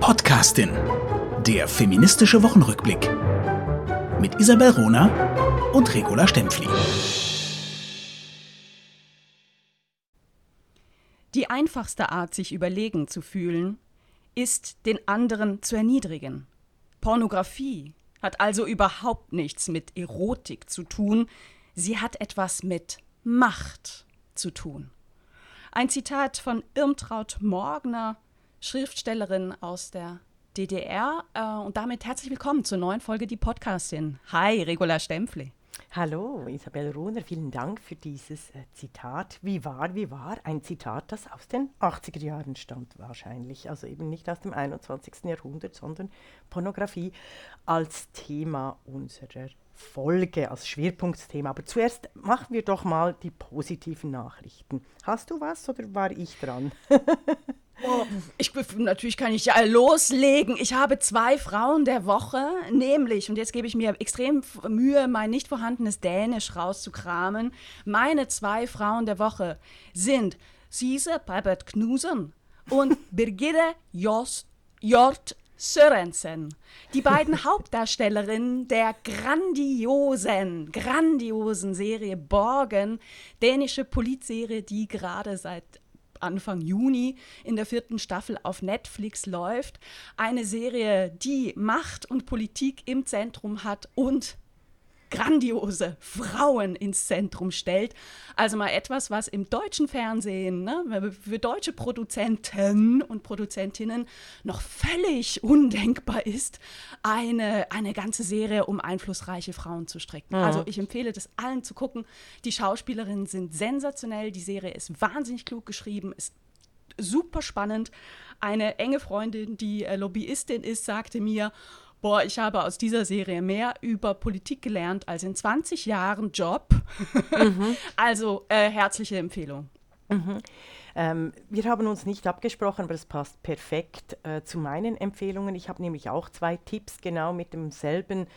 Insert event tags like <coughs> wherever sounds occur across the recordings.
Podcastin. Der feministische Wochenrückblick. Mit Isabel Rona und Regula Stempfli. Die einfachste Art, sich überlegen zu fühlen, ist, den anderen zu erniedrigen. Pornografie hat also überhaupt nichts mit Erotik zu tun, sie hat etwas mit Macht zu tun. Ein Zitat von Irmtraut Morgner, Schriftstellerin aus der DDR. Äh, und damit herzlich willkommen zur neuen Folge Die Podcastin. Hi, Regula Stempfli. Hallo, Isabel Runer, vielen Dank für dieses äh, Zitat. Wie war, wie war? Ein Zitat, das aus den 80er Jahren stammt wahrscheinlich. Also eben nicht aus dem 21. Jahrhundert, sondern Pornografie als Thema unserer Folge, als Schwerpunktthema. Aber zuerst machen wir doch mal die positiven Nachrichten. Hast du was oder war ich dran? <laughs> Oh, ich, natürlich kann ich ja loslegen. Ich habe zwei Frauen der Woche, nämlich, und jetzt gebe ich mir extrem Mühe, mein nicht vorhandenes Dänisch rauszukramen. Meine zwei Frauen der Woche sind Sise Babette Knusen und <laughs> Birgitte Jost, Jort Sörensen. Die beiden <laughs> Hauptdarstellerinnen der grandiosen, grandiosen Serie Borgen, dänische Politserie, die gerade seit Anfang Juni in der vierten Staffel auf Netflix läuft. Eine Serie, die Macht und Politik im Zentrum hat und grandiose Frauen ins Zentrum stellt. Also mal etwas, was im deutschen Fernsehen ne, für deutsche Produzenten und Produzentinnen noch völlig undenkbar ist, eine, eine ganze Serie um einflussreiche Frauen zu strecken. Mhm. Also ich empfehle das allen zu gucken. Die Schauspielerinnen sind sensationell, die Serie ist wahnsinnig klug geschrieben, ist super spannend. Eine enge Freundin, die äh, Lobbyistin ist, sagte mir, boah, ich habe aus dieser Serie mehr über Politik gelernt als in 20 Jahren Job. Mhm. <laughs> also äh, herzliche Empfehlung. Mhm. Ähm, wir haben uns nicht abgesprochen, aber es passt perfekt äh, zu meinen Empfehlungen. Ich habe nämlich auch zwei Tipps genau mit demselben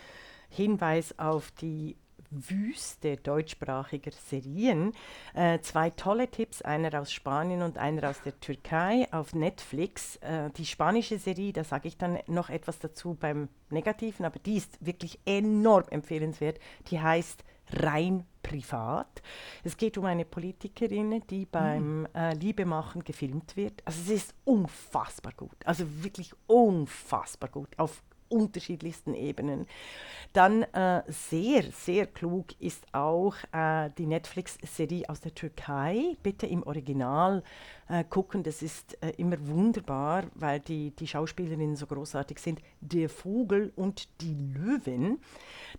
Hinweis auf die Wüste deutschsprachiger Serien. Äh, zwei tolle Tipps, einer aus Spanien und einer aus der Türkei auf Netflix. Äh, die spanische Serie, da sage ich dann noch etwas dazu beim Negativen, aber die ist wirklich enorm empfehlenswert. Die heißt rein privat. Es geht um eine Politikerin, die beim äh, Liebemachen gefilmt wird. Also es ist unfassbar gut, also wirklich unfassbar gut auf unterschiedlichsten Ebenen. Dann äh, sehr, sehr klug ist auch äh, die Netflix-Serie aus der Türkei. Bitte im Original äh, gucken, das ist äh, immer wunderbar, weil die, die Schauspielerinnen so großartig sind. Der Vogel und die Löwin.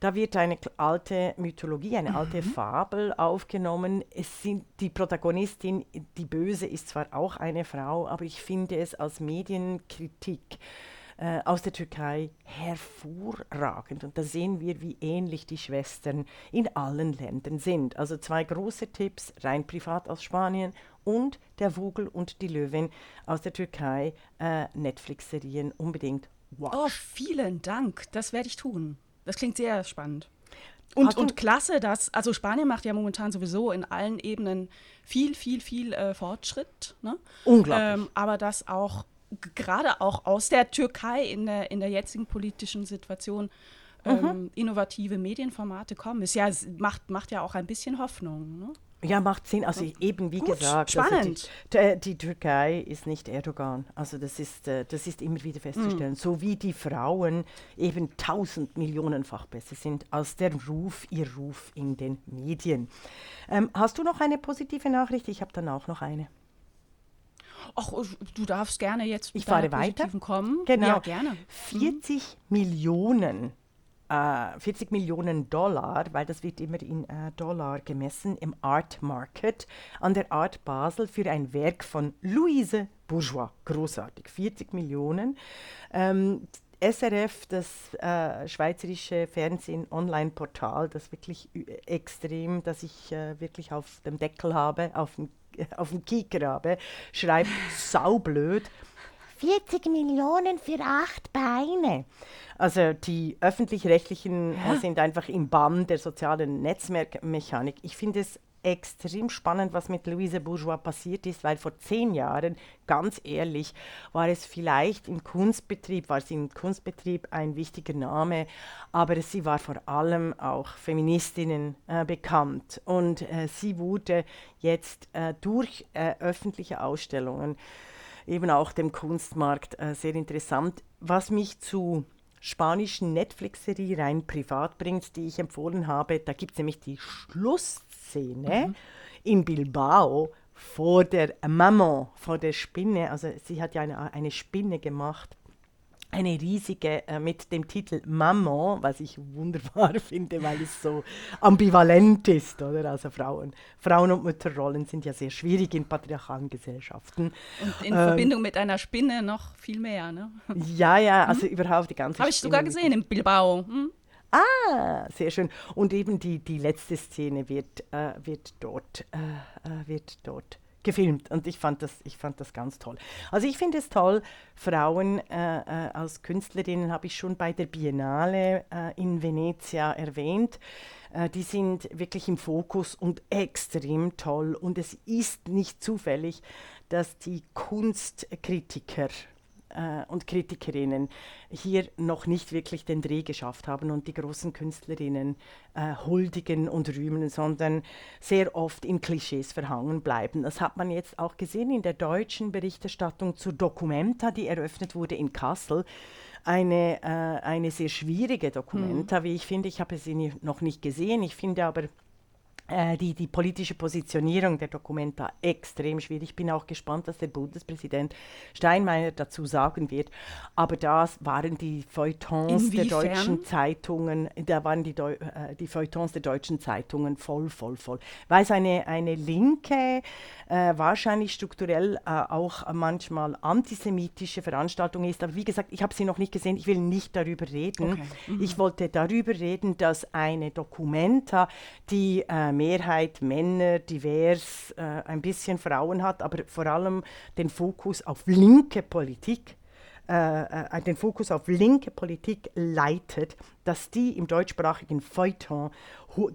Da wird eine alte Mythologie, eine alte mhm. Fabel aufgenommen. Es sind die Protagonistin, die Böse ist zwar auch eine Frau, aber ich finde es als Medienkritik äh, aus der Türkei hervorragend. Und da sehen wir, wie ähnlich die Schwestern in allen Ländern sind. Also zwei große Tipps, rein privat aus Spanien und Der Vogel und die Löwin aus der Türkei, äh, Netflix-Serien unbedingt watch. Oh, vielen Dank, das werde ich tun. Das klingt sehr spannend. Und, und klasse, dass, also Spanien macht ja momentan sowieso in allen Ebenen viel, viel, viel äh, Fortschritt. Ne? Unglaublich. Ähm, aber dass auch gerade auch aus der Türkei in der, in der jetzigen politischen Situation mhm. ähm, innovative Medienformate kommen. Ist ja, macht, macht ja auch ein bisschen Hoffnung. Ne? Ja, macht Sinn. Also eben wie Gut, gesagt, spannend. Also die, die, Türkei ist nicht Erdogan. Also das ist, äh, das ist immer wieder festzustellen. Mm. So wie die Frauen eben tausend Millionenfach besser sind als der Ruf, ihr Ruf in den Medien. Ähm, hast du noch eine positive Nachricht? Ich habe dann auch noch eine. Ach, du darfst gerne jetzt ich fahre weiter. kommen. Genau. Ja, gerne. 40 mhm. Millionen 40 äh, Millionen Dollar, weil das wird immer in äh, Dollar gemessen, im Art Market an der Art Basel für ein Werk von Louise Bourgeois. Großartig, 40 Millionen. Ähm, SRF, das äh, schweizerische Fernsehen-Online-Portal, das wirklich extrem, das ich äh, wirklich auf dem Deckel habe, auf dem <laughs> auf dem Kicker habe, schreibt saublöd. 40 Millionen für acht Beine. Also die öffentlich-rechtlichen ja. sind einfach im Bann der sozialen Netzwerkmechanik. Ich finde es extrem spannend, was mit Louise Bourgeois passiert ist, weil vor zehn Jahren, ganz ehrlich, war es vielleicht im Kunstbetrieb, war sie im Kunstbetrieb ein wichtiger Name, aber sie war vor allem auch Feministinnen äh, bekannt und äh, sie wurde jetzt äh, durch äh, öffentliche Ausstellungen, eben auch dem Kunstmarkt, äh, sehr interessant. Was mich zu spanischen Netflix-Serie rein privat bringt, die ich empfohlen habe. Da gibt es nämlich die Schlussszene mhm. in Bilbao vor der Maman, vor der Spinne. Also sie hat ja eine, eine Spinne gemacht eine riesige äh, mit dem Titel Maman, was ich wunderbar <laughs> finde, weil es so ambivalent ist, oder? Also Frauen, Frauen und Mütterrollen sind ja sehr schwierig in patriarchalen Gesellschaften. Und in ähm, Verbindung mit einer Spinne noch viel mehr, ne? Ja, ja, also hm? überhaupt die ganze Habe ich sogar gesehen in Bilbao. Hm? Ah, sehr schön. Und eben die, die letzte Szene wird, äh, wird, dort, äh, äh wird dort gefilmt und ich fand das, ich fand das ganz toll. Also ich finde es toll, Frauen äh, äh, als Künstlerinnen habe ich schon bei der Biennale äh, in Venezia erwähnt. Äh, die sind wirklich im Fokus und extrem toll und es ist nicht zufällig, dass die Kunstkritiker äh, und Kritikerinnen hier noch nicht wirklich den Dreh geschafft haben und die großen Künstlerinnen äh, huldigen und rühmen, sondern sehr oft in Klischees verhangen bleiben. Das hat man jetzt auch gesehen in der deutschen Berichterstattung zur Documenta, die eröffnet wurde in Kassel eine, äh, eine sehr schwierige Documenta, mhm. wie ich finde. Ich habe sie noch nicht gesehen. Ich finde aber die, die politische Positionierung der Dokumenta extrem schwierig. Ich bin auch gespannt, was der Bundespräsident Steinmeier dazu sagen wird. Aber das waren die Feuilletons Inwiefern? der deutschen Zeitungen, da waren die, Deu äh, die Feuilletons der deutschen Zeitungen voll, voll, voll. Weil es eine, eine linke, äh, wahrscheinlich strukturell äh, auch manchmal antisemitische Veranstaltung ist. Aber wie gesagt, ich habe sie noch nicht gesehen, ich will nicht darüber reden. Okay. Mhm. Ich wollte darüber reden, dass eine Dokumenta, die äh, Mehrheit Männer, divers, äh, ein bisschen Frauen hat, aber vor allem den Fokus auf linke Politik, äh, äh, den Fokus auf linke Politik leitet, dass die im deutschsprachigen Feuilleton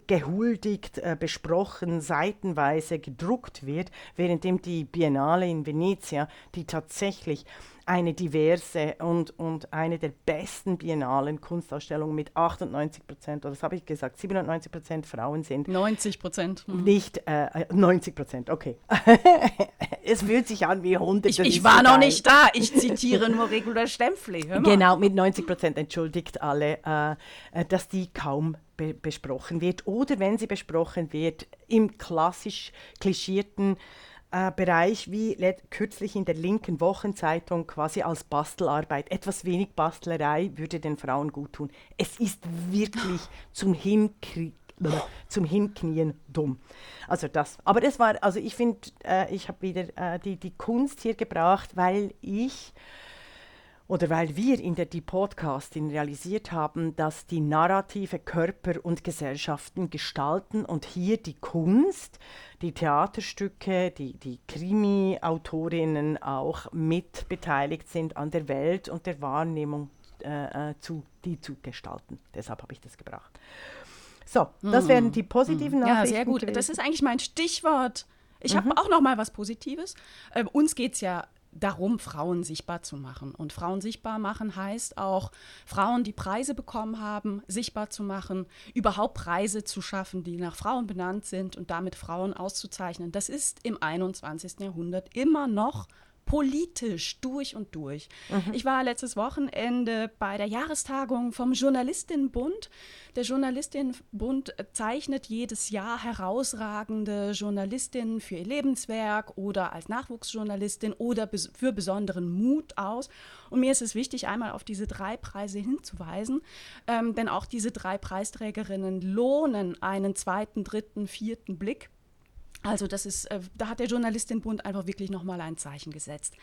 gehuldigt, äh, besprochen, seitenweise gedruckt wird, währenddem die Biennale in Venezia, die tatsächlich eine diverse und, und eine der besten biennalen Kunstausstellungen mit 98 Prozent, oder das habe ich gesagt, 97 Prozent Frauen sind. 90 Prozent. Mhm. Nicht äh, 90 Prozent, okay. <laughs> es fühlt sich an wie 100. Ich, ich war so noch geil. nicht da, ich zitiere nur Regula Stempfli. Genau, mit 90 Prozent entschuldigt alle, äh, äh, dass die kaum be besprochen wird oder wenn sie besprochen wird, im klassisch klischierten äh, Bereich wie kürzlich in der linken Wochenzeitung quasi als Bastelarbeit. Etwas wenig Bastlerei würde den Frauen gut tun. Es ist wirklich zum Hinkriegen <laughs> zum Hinknien dumm. Also das. Aber das war, also ich finde, äh, ich habe wieder äh, die, die Kunst hier gebracht, weil ich oder weil wir in der Die Podcastin realisiert haben, dass die Narrative Körper und Gesellschaften gestalten und hier die Kunst, die Theaterstücke, die, die Krimi-Autorinnen auch mit beteiligt sind an der Welt und der Wahrnehmung äh, äh zu, die zu gestalten. Deshalb habe ich das gebracht. So, das hm. wären die positiven hm. Nachrichten. Ja, sehr gut. Gewesen. Das ist eigentlich mein Stichwort. Ich mhm. habe auch noch mal was Positives. Äh, uns geht es ja darum, Frauen sichtbar zu machen. Und Frauen sichtbar machen heißt auch, Frauen, die Preise bekommen haben, sichtbar zu machen, überhaupt Preise zu schaffen, die nach Frauen benannt sind und damit Frauen auszuzeichnen. Das ist im 21. Jahrhundert immer noch politisch durch und durch. Mhm. Ich war letztes Wochenende bei der Jahrestagung vom Journalistinnenbund. Der Journalistinnenbund zeichnet jedes Jahr herausragende Journalistinnen für ihr Lebenswerk oder als Nachwuchsjournalistin oder für besonderen Mut aus. Und mir ist es wichtig, einmal auf diese drei Preise hinzuweisen, ähm, denn auch diese drei Preisträgerinnen lohnen einen zweiten, dritten, vierten Blick. Also das ist, äh, da hat der Journalistinnenbund einfach wirklich nochmal ein Zeichen gesetzt.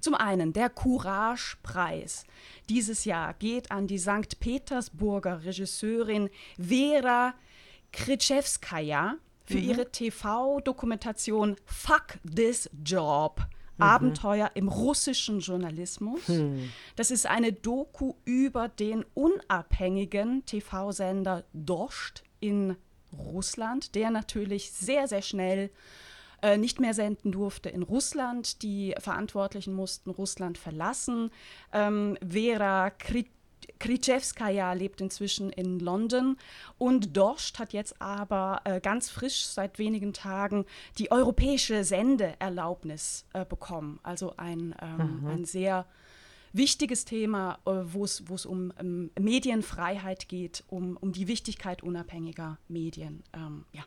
Zum einen der Courage-Preis dieses Jahr geht an die St. Petersburger Regisseurin Vera Kritschewskaja für mhm. ihre TV-Dokumentation Fuck This Job. Mhm. Abenteuer im russischen Journalismus. Hm. Das ist eine Doku über den unabhängigen TV-Sender Dost in Russland, der natürlich sehr, sehr schnell äh, nicht mehr senden durfte in Russland. Die Verantwortlichen mussten Russland verlassen. Ähm, Vera Krit Kryczewskaja lebt inzwischen in London und Dorscht hat jetzt aber äh, ganz frisch seit wenigen Tagen die europäische Sendeerlaubnis äh, bekommen. Also ein, ähm, mhm. ein sehr wichtiges Thema, äh, wo es um ähm, Medienfreiheit geht, um, um die Wichtigkeit unabhängiger Medien. Ähm, ja.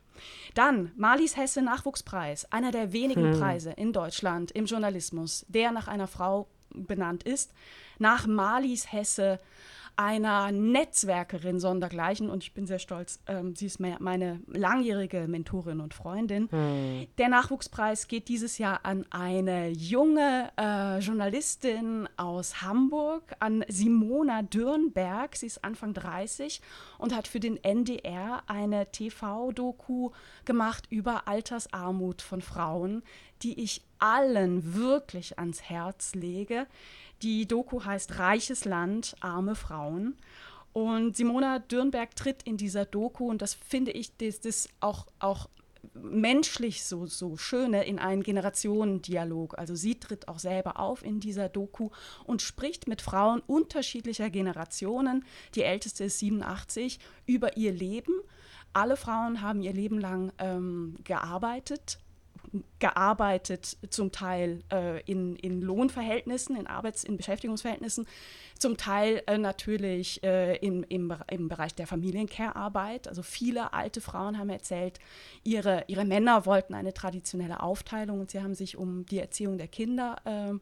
Dann Marlies Hesse Nachwuchspreis, einer der wenigen hm. Preise in Deutschland im Journalismus, der nach einer Frau benannt ist. Nach Marlies Hesse einer Netzwerkerin sondergleichen und ich bin sehr stolz, ähm, sie ist meine langjährige Mentorin und Freundin. Hm. Der Nachwuchspreis geht dieses Jahr an eine junge äh, Journalistin aus Hamburg, an Simona Dürnberg. Sie ist Anfang 30 und hat für den NDR eine TV-Doku gemacht über Altersarmut von Frauen, die ich allen wirklich ans Herz lege. Die Doku heißt Reiches Land, arme Frauen. Und Simona Dürnberg tritt in dieser Doku, und das finde ich, das, das auch, auch menschlich so, so schöne in einen Generationendialog. Also sie tritt auch selber auf in dieser Doku und spricht mit Frauen unterschiedlicher Generationen. Die älteste ist 87, über ihr Leben. Alle Frauen haben ihr Leben lang ähm, gearbeitet, gearbeitet, zum Teil äh, in, in Lohnverhältnissen, in Arbeits-, in Beschäftigungsverhältnissen, zum Teil äh, natürlich äh, im, im, im Bereich der Familiencare-Arbeit. Also viele alte Frauen haben erzählt, ihre, ihre Männer wollten eine traditionelle Aufteilung und sie haben sich um die Erziehung der Kinder ähm,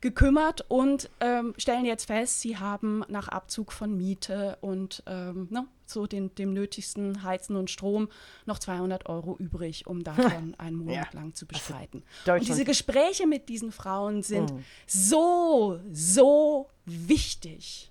gekümmert und ähm, stellen jetzt fest, sie haben nach Abzug von Miete und ähm, ne, so den, dem nötigsten Heizen und Strom noch 200 Euro übrig, um <laughs> davon einen Monat ja. lang zu also bestreiten. Und diese Gespräche mit diesen Frauen sind mhm. so, so wichtig.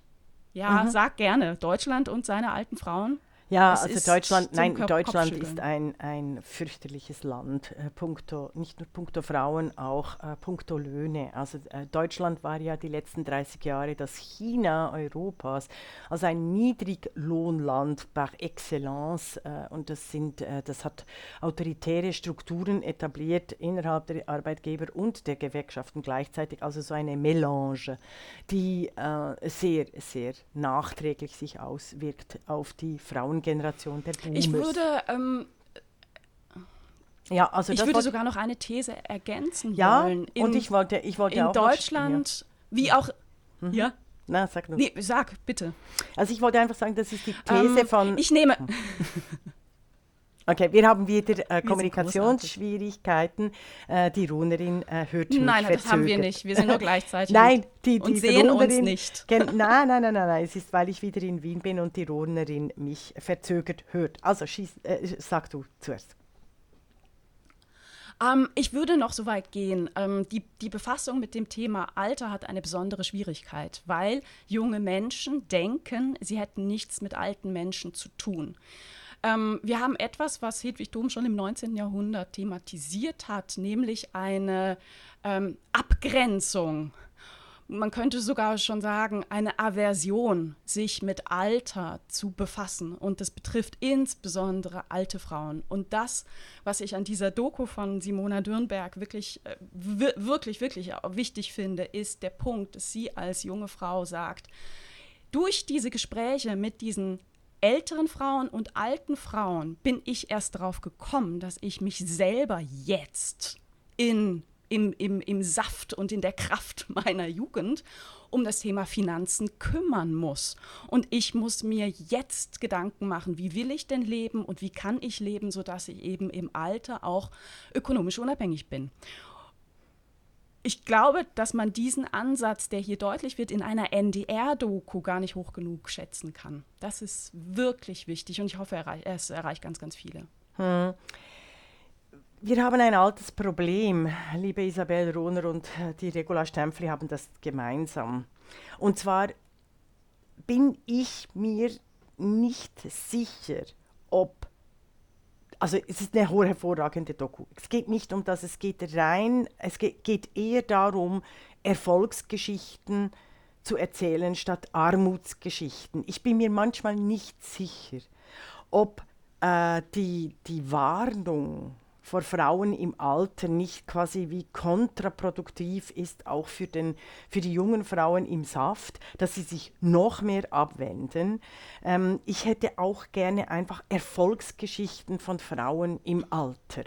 Ja, mhm. sag gerne, Deutschland und seine alten Frauen. Ja, es also Deutschland, nein, Deutschland ist ein, ein fürchterliches Land, äh, punkto, nicht nur punkto Frauen, auch äh, punkto Löhne. Also äh, Deutschland war ja die letzten 30 Jahre das China Europas, also ein Niedriglohnland par excellence. Äh, und das, sind, äh, das hat autoritäre Strukturen etabliert innerhalb der Arbeitgeber und der Gewerkschaften gleichzeitig, also so eine Melange, die äh, sehr, sehr nachträglich sich auswirkt auf die Frauen Generation der Boomers. Ich würde ähm, ja, also ich würde sogar noch eine These ergänzen ja, wollen. In, und ich wollte, ich wollte in auch Deutschland, noch, wie auch, mhm. ja. Na, sag nur. Nee, sag, bitte. Also ich wollte einfach sagen, das ist die These ähm, von. Ich nehme. <laughs> Okay, wir haben wieder äh, Kommunikationsschwierigkeiten. Äh, die Runerin äh, hört mich Nein, verzögert. das haben wir nicht. Wir sind nur <laughs> gleichzeitig. nein, die, die und sehen Runerin, uns nicht. <laughs> nein, nein, nein, nein, nein. Es ist, weil ich wieder in Wien bin und die Runerin mich verzögert hört. Also schieß, äh, sag du zuerst. Ähm, ich würde noch so weit gehen. Ähm, die, die Befassung mit dem Thema Alter hat eine besondere Schwierigkeit, weil junge Menschen denken, sie hätten nichts mit alten Menschen zu tun. Ähm, wir haben etwas, was Hedwig Dom schon im 19. Jahrhundert thematisiert hat, nämlich eine ähm, Abgrenzung man könnte sogar schon sagen, eine Aversion, sich mit Alter zu befassen. Und das betrifft insbesondere alte Frauen. Und das, was ich an dieser Doku von Simona Dürnberg wirklich, äh, wirklich, wirklich wichtig finde, ist der Punkt, dass sie als junge Frau sagt, durch diese Gespräche mit diesen älteren Frauen und alten Frauen bin ich erst darauf gekommen, dass ich mich selber jetzt in, im, im, im Saft und in der Kraft <laughs> meiner Jugend um das Thema Finanzen kümmern muss. Und ich muss mir jetzt Gedanken machen, wie will ich denn leben und wie kann ich leben, sodass ich eben im Alter auch ökonomisch unabhängig bin ich glaube, dass man diesen Ansatz, der hier deutlich wird, in einer NDR-Doku gar nicht hoch genug schätzen kann. Das ist wirklich wichtig und ich hoffe, es erreicht ganz, ganz viele. Hm. Wir haben ein altes Problem, liebe Isabel Rohner und die Regula Stempfli haben das gemeinsam. Und zwar bin ich mir nicht sicher, ob also es ist eine hervorragende Doku. Es geht nicht um das, es geht rein, es geht eher darum, Erfolgsgeschichten zu erzählen statt Armutsgeschichten. Ich bin mir manchmal nicht sicher, ob äh, die, die Warnung vor Frauen im Alter nicht quasi wie kontraproduktiv ist, auch für, den, für die jungen Frauen im Saft, dass sie sich noch mehr abwenden. Ähm, ich hätte auch gerne einfach Erfolgsgeschichten von Frauen im Alter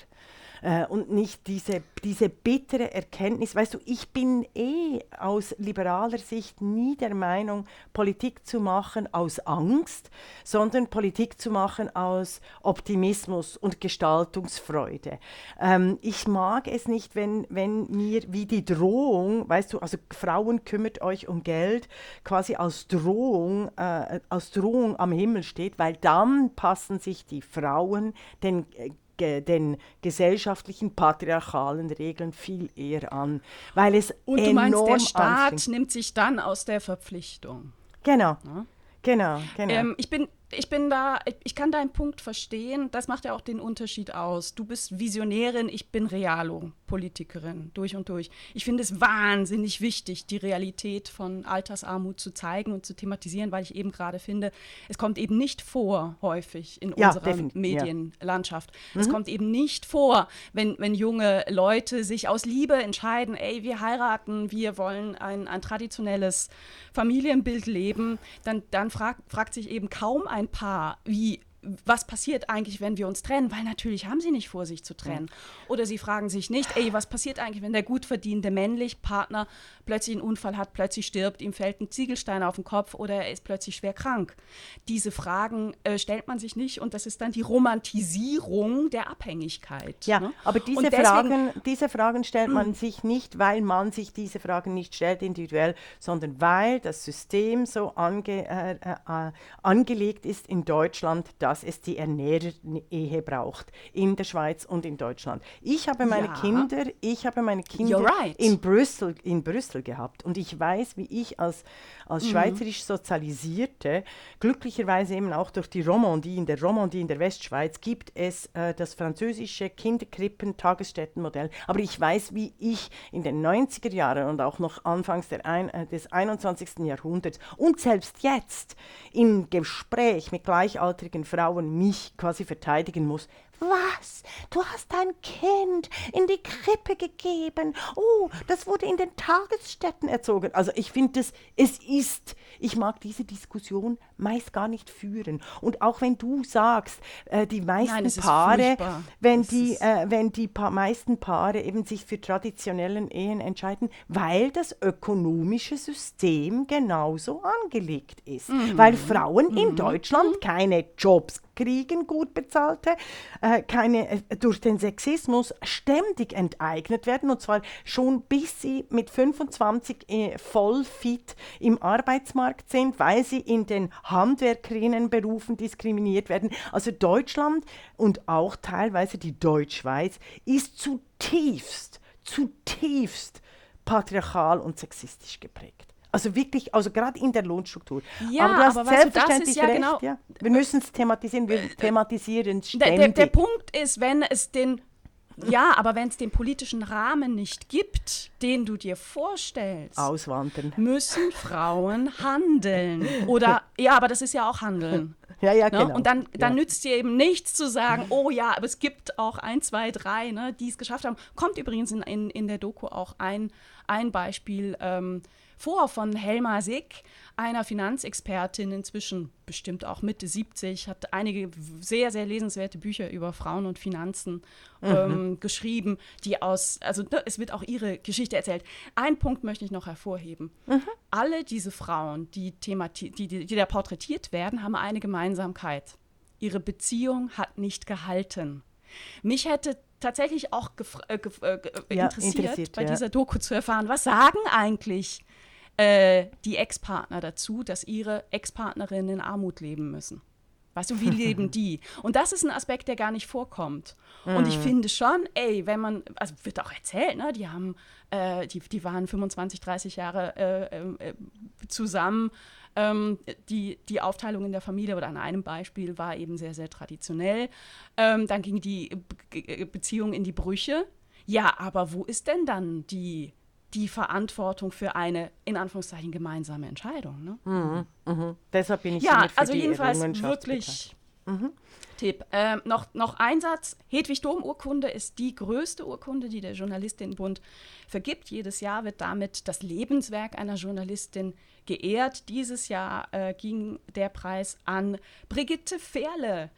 äh, und nicht diese, diese bittere Erkenntnis. Weißt du, ich bin eh aus liberaler Sicht nie der Meinung, Politik zu machen aus Angst, sondern Politik zu machen aus Optimismus und Gestaltungsfreude. Ähm, ich mag es nicht, wenn, wenn mir wie die Drohung, weißt du, also Frauen kümmert euch um Geld, quasi als Drohung, äh, als Drohung am Himmel steht, weil dann passen sich die Frauen den den gesellschaftlichen patriarchalen Regeln viel eher an, weil es Und du meinst, der Staat nimmt sich dann aus der Verpflichtung. Genau. Ja? Genau, genau. Ähm, ich bin ich bin da, ich kann deinen Punkt verstehen. Das macht ja auch den Unterschied aus. Du bist Visionärin, ich bin Realo-Politikerin durch und durch. Ich finde es wahnsinnig wichtig, die Realität von Altersarmut zu zeigen und zu thematisieren, weil ich eben gerade finde, es kommt eben nicht vor häufig in ja, unserer Medienlandschaft. Ja. Es mhm. kommt eben nicht vor, wenn, wenn junge Leute sich aus Liebe entscheiden, ey, wir heiraten, wir wollen ein, ein traditionelles Familienbild leben, dann, dann frag, fragt sich eben kaum ein Paar, wie was passiert eigentlich, wenn wir uns trennen? Weil natürlich haben sie nicht vor, sich zu trennen. Oder sie fragen sich nicht, ey, was passiert eigentlich, wenn der gut verdienende männliche Partner plötzlich einen Unfall hat, plötzlich stirbt, ihm fällt ein Ziegelstein auf den Kopf oder er ist plötzlich schwer krank. Diese Fragen äh, stellt man sich nicht und das ist dann die Romantisierung der Abhängigkeit. Ja, ne? aber diese deswegen, Fragen, diese Fragen stellt man mm. sich nicht, weil man sich diese Fragen nicht stellt individuell, sondern weil das System so ange, äh, äh, angelegt ist in Deutschland, dass es die Ernährerehe braucht in der Schweiz und in Deutschland. Ich habe meine ja. Kinder, ich habe meine Kinder right. in Brüssel, in Brüssel gehabt. Und ich weiß, wie ich als, als mhm. schweizerisch Sozialisierte, glücklicherweise eben auch durch die Romandie, in der Romandie in der Westschweiz gibt es äh, das französische Kinderkrippen-Tagesstättenmodell. Aber ich weiß, wie ich in den 90er Jahren und auch noch anfangs ein, äh, des 21. Jahrhunderts und selbst jetzt im Gespräch mit gleichaltrigen Frauen mich quasi verteidigen muss, was? Du hast dein Kind in die Krippe gegeben. Oh, das wurde in den Tagesstätten erzogen. Also ich finde es, es ist, ich mag diese Diskussion meist gar nicht führen. Und auch wenn du sagst, äh, die meisten Nein, Paare, wenn die, äh, wenn die pa meisten Paare eben sich für traditionellen Ehen entscheiden, weil das ökonomische System genauso angelegt ist. Mhm. Weil Frauen mhm. in Deutschland keine Jobs kriegen, gut bezahlte, äh, keine, äh, durch den Sexismus ständig enteignet werden und zwar schon bis sie mit 25 äh, voll fit im Arbeitsmarkt sind, weil sie in den Handwerkerinnenberufen diskriminiert werden. Also Deutschland und auch teilweise die Deutschschweiz ist zutiefst, zutiefst patriarchal und sexistisch geprägt. Also wirklich, also gerade in der Lohnstruktur. Ja, aber du hast aber selbstverständlich ja recht. Genau, ja. Wir müssen es thematisieren, wir thematisieren es ständig. Der, der, der Punkt ist, wenn es den ja, aber wenn es den politischen Rahmen nicht gibt, den du dir vorstellst, Auswandern. müssen Frauen handeln. Oder, ja, aber das ist ja auch Handeln. Ja, ja, ne? genau. Und dann, dann ja. nützt dir eben nichts zu sagen, oh ja, aber es gibt auch ein, zwei, drei, ne, die es geschafft haben. Kommt übrigens in, in, in der Doku auch ein, ein Beispiel. Ähm, vor von Helma Sick, einer Finanzexpertin, inzwischen bestimmt auch Mitte 70, hat einige sehr, sehr lesenswerte Bücher über Frauen und Finanzen mhm. ähm, geschrieben, die aus, also ne, es wird auch ihre Geschichte erzählt. Ein Punkt möchte ich noch hervorheben. Mhm. Alle diese Frauen, die, die, die, die da porträtiert werden, haben eine Gemeinsamkeit. Ihre Beziehung hat nicht gehalten. Mich hätte tatsächlich auch äh, äh, ja, interessiert, interessiert, bei ja. dieser Doku zu erfahren, was sagen eigentlich äh, die Ex-Partner dazu, dass ihre Ex-Partnerinnen in Armut leben müssen. Weißt du, wie <laughs> leben die? Und das ist ein Aspekt, der gar nicht vorkommt. Mhm. Und ich mhm. finde schon, ey, wenn man, also wird auch erzählt, ne, die haben, äh, die, die waren 25, 30 Jahre äh, ähm, äh, zusammen. Ähm, die, die Aufteilung in der Familie oder an einem Beispiel war eben sehr, sehr traditionell. Ähm, dann ging die Be Beziehung in die Brüche. Ja, aber wo ist denn dann die die Verantwortung für eine, in Anführungszeichen, gemeinsame Entscheidung. Ne? Mhm, mhm. Deshalb bin ich ja, also jedenfalls wirklich Mhm. Tipp. Ähm, noch, noch ein Satz. Hedwig Dom-Urkunde ist die größte Urkunde, die der Journalistinnenbund vergibt. Jedes Jahr wird damit das Lebenswerk einer Journalistin geehrt. Dieses Jahr äh, ging der Preis an Brigitte Fehrle.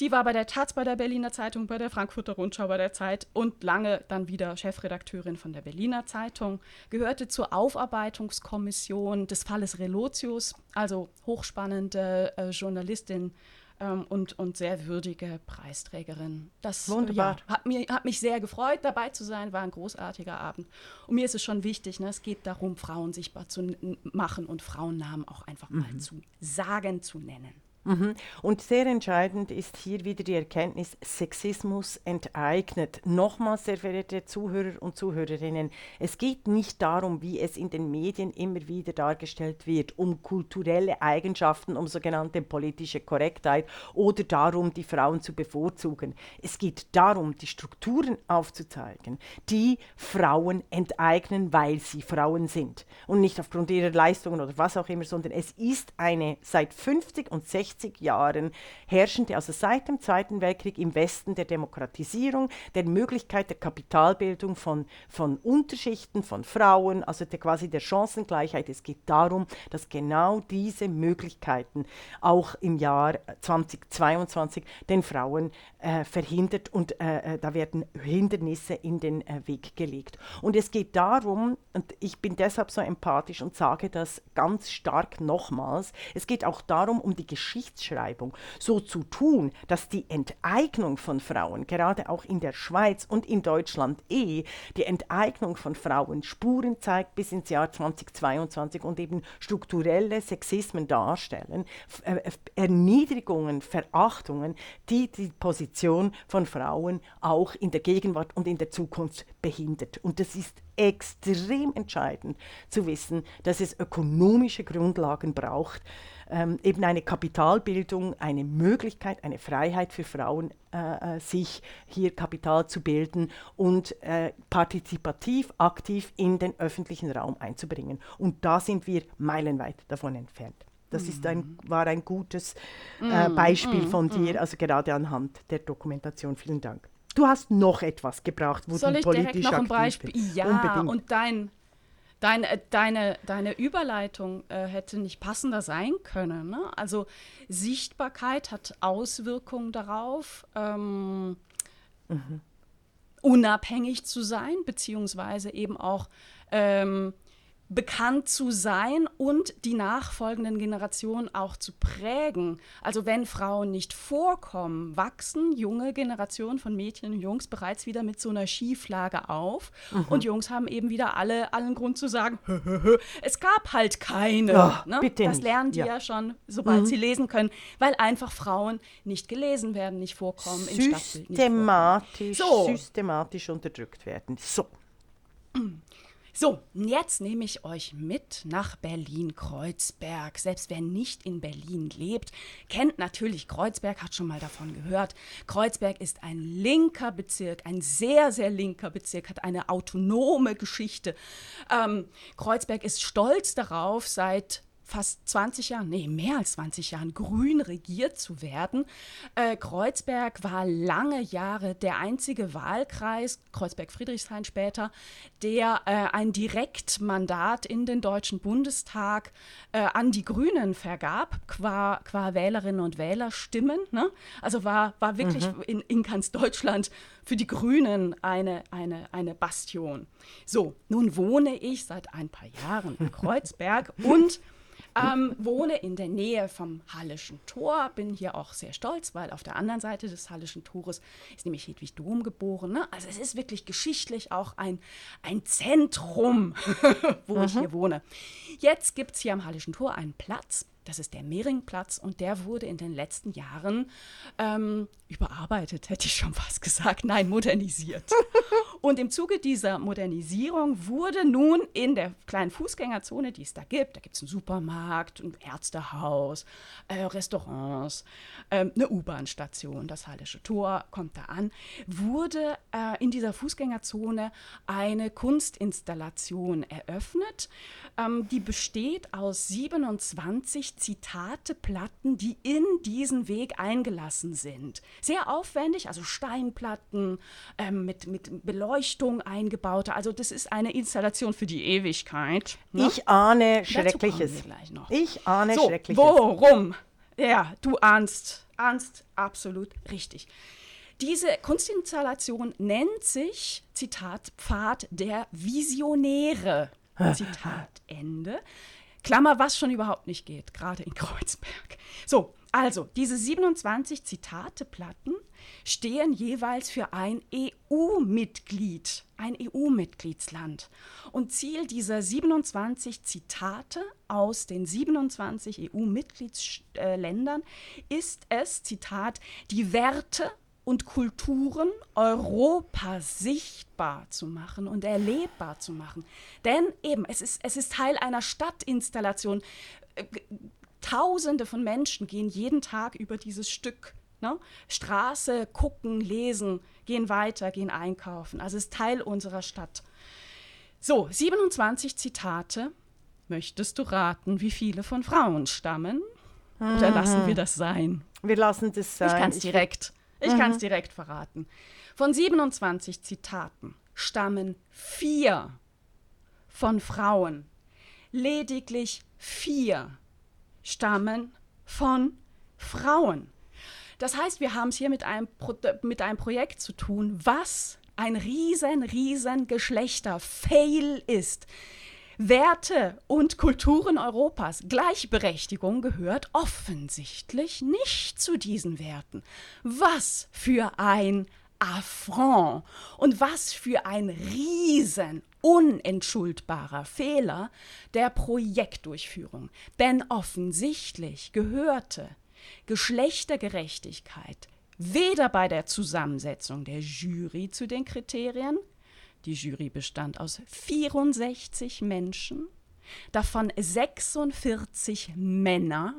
Die war bei der Taz, bei der Berliner Zeitung, bei der Frankfurter Rundschau, bei der Zeit und lange dann wieder Chefredakteurin von der Berliner Zeitung, gehörte zur Aufarbeitungskommission des Falles Relotius, also hochspannende äh, Journalistin ähm, und, und sehr würdige Preisträgerin. Das Wunderbar. Ja, hat, mir, hat mich sehr gefreut, dabei zu sein, war ein großartiger Abend. Und mir ist es schon wichtig, ne, es geht darum, Frauen sichtbar zu machen und Frauennamen auch einfach mhm. mal zu sagen, zu nennen. Mhm. Und sehr entscheidend ist hier wieder die Erkenntnis, Sexismus enteignet. Nochmals, sehr verehrte Zuhörer und Zuhörerinnen, es geht nicht darum, wie es in den Medien immer wieder dargestellt wird, um kulturelle Eigenschaften, um sogenannte politische Korrektheit oder darum, die Frauen zu bevorzugen. Es geht darum, die Strukturen aufzuzeigen, die Frauen enteignen, weil sie Frauen sind und nicht aufgrund ihrer Leistungen oder was auch immer, sondern es ist eine seit 50 und 60 60 Jahren herrschende, also seit dem Zweiten Weltkrieg im Westen der Demokratisierung, der Möglichkeit der Kapitalbildung von, von Unterschichten, von Frauen, also der, quasi der Chancengleichheit. Es geht darum, dass genau diese Möglichkeiten auch im Jahr 2022 den Frauen äh, verhindert und äh, äh, da werden Hindernisse in den äh, Weg gelegt. Und es geht darum, und ich bin deshalb so empathisch und sage das ganz stark nochmals, es geht auch darum, um die Geschichte Geschichtsschreibung so zu tun, dass die Enteignung von Frauen, gerade auch in der Schweiz und in Deutschland eh, die Enteignung von Frauen Spuren zeigt bis ins Jahr 2022 und eben strukturelle Sexismen darstellen, äh, Erniedrigungen, Verachtungen, die die Position von Frauen auch in der Gegenwart und in der Zukunft behindert. Und das ist extrem entscheidend zu wissen, dass es ökonomische Grundlagen braucht, ähm, eben eine Kapitalbildung, eine Möglichkeit, eine Freiheit für Frauen, äh, äh, sich hier Kapital zu bilden und äh, partizipativ, aktiv in den öffentlichen Raum einzubringen. Und da sind wir meilenweit davon entfernt. Das ist ein, mhm. war ein gutes äh, mhm. Beispiel mm, von dir, also gerade anhand der Dokumentation. Vielen Dank. Du hast noch etwas gebracht, wo Soll du politisch direkt noch ein Beispiel? Ja, Unbedingt. und dein Deine, äh, deine, deine Überleitung äh, hätte nicht passender sein können. Ne? Also Sichtbarkeit hat Auswirkungen darauf, ähm, mhm. unabhängig zu sein, beziehungsweise eben auch ähm, bekannt zu sein und die nachfolgenden Generationen auch zu prägen. Also wenn Frauen nicht vorkommen, wachsen junge Generationen von Mädchen und Jungs bereits wieder mit so einer Schieflage auf. Mhm. Und Jungs haben eben wieder alle allen Grund zu sagen, <laughs> es gab halt keine. Oh, ne? das lernen die ja, ja schon, sobald mhm. sie lesen können, weil einfach Frauen nicht gelesen werden, nicht vorkommen. Systematisch, so. systematisch unterdrückt werden. So. <clears throat> So, jetzt nehme ich euch mit nach Berlin-Kreuzberg. Selbst wer nicht in Berlin lebt, kennt natürlich Kreuzberg, hat schon mal davon gehört. Kreuzberg ist ein linker Bezirk, ein sehr, sehr linker Bezirk, hat eine autonome Geschichte. Ähm, Kreuzberg ist stolz darauf, seit fast 20 Jahren, nee, mehr als 20 Jahren grün regiert zu werden. Äh, Kreuzberg war lange Jahre der einzige Wahlkreis, Kreuzberg-Friedrichshain später, der äh, ein Direktmandat in den Deutschen Bundestag äh, an die Grünen vergab, qua, qua Wählerinnen und Wählerstimmen. Ne? Also war, war wirklich mhm. in, in ganz Deutschland für die Grünen eine, eine, eine Bastion. So, nun wohne ich seit ein paar Jahren in Kreuzberg <laughs> und ähm, wohne in der Nähe vom Hallischen Tor, bin hier auch sehr stolz, weil auf der anderen Seite des Hallischen Tores ist nämlich Hedwig Dom geboren. Ne? Also es ist wirklich geschichtlich auch ein, ein Zentrum, <laughs> wo mhm. ich hier wohne. Jetzt gibt es hier am Hallischen Tor einen Platz, das ist der Mehringplatz und der wurde in den letzten Jahren ähm, überarbeitet, hätte ich schon fast gesagt. Nein, modernisiert. <laughs> Und im Zuge dieser Modernisierung wurde nun in der kleinen Fußgängerzone, die es da gibt, da gibt es einen Supermarkt, ein Ärztehaus, äh, Restaurants, äh, eine U-Bahn-Station, das Hallische Tor kommt da an, wurde äh, in dieser Fußgängerzone eine Kunstinstallation eröffnet. Ähm, die besteht aus 27 Zitateplatten, die in diesen Weg eingelassen sind. Sehr aufwendig, also Steinplatten ähm, mit, mit Beleuchtung eingebaute. Also das ist eine Installation für die Ewigkeit. Ne? Ich ahne Schreckliches. Ich ahne so, Schreckliches. Worum? Ja, du ahnst, ahnst absolut richtig. Diese Kunstinstallation nennt sich, Zitat, Pfad der Visionäre. Zitat Ende. Klammer, was schon überhaupt nicht geht, gerade in Kreuzberg. So, also, diese 27 Zitateplatten stehen jeweils für ein EU-Mitglied, ein EU-Mitgliedsland. Und Ziel dieser 27 Zitate aus den 27 EU-Mitgliedsländern ist es, Zitat, die Werte und Kulturen Europas sichtbar zu machen und erlebbar zu machen. Denn eben, es ist, es ist Teil einer Stadtinstallation. Tausende von Menschen gehen jeden Tag über dieses Stück. Ne? Straße, gucken, lesen, gehen weiter, gehen einkaufen. Also es ist Teil unserer Stadt. So, 27 Zitate. Möchtest du raten, wie viele von Frauen stammen? Oder lassen wir das sein? Wir lassen das sein. Ich kann es direkt. Ich mhm. kann es direkt verraten. Von 27 Zitaten stammen vier von Frauen. Lediglich vier stammen von Frauen. Das heißt, wir haben es hier mit einem, Pro mit einem Projekt zu tun, was ein riesen, riesen Geschlechter-Fail ist. Werte und Kulturen Europas. Gleichberechtigung gehört offensichtlich nicht zu diesen Werten. Was für ein Affront und was für ein riesen unentschuldbarer Fehler der Projektdurchführung. Denn offensichtlich gehörte Geschlechtergerechtigkeit weder bei der Zusammensetzung der Jury zu den Kriterien, die Jury bestand aus 64 Menschen, davon 46 Männer.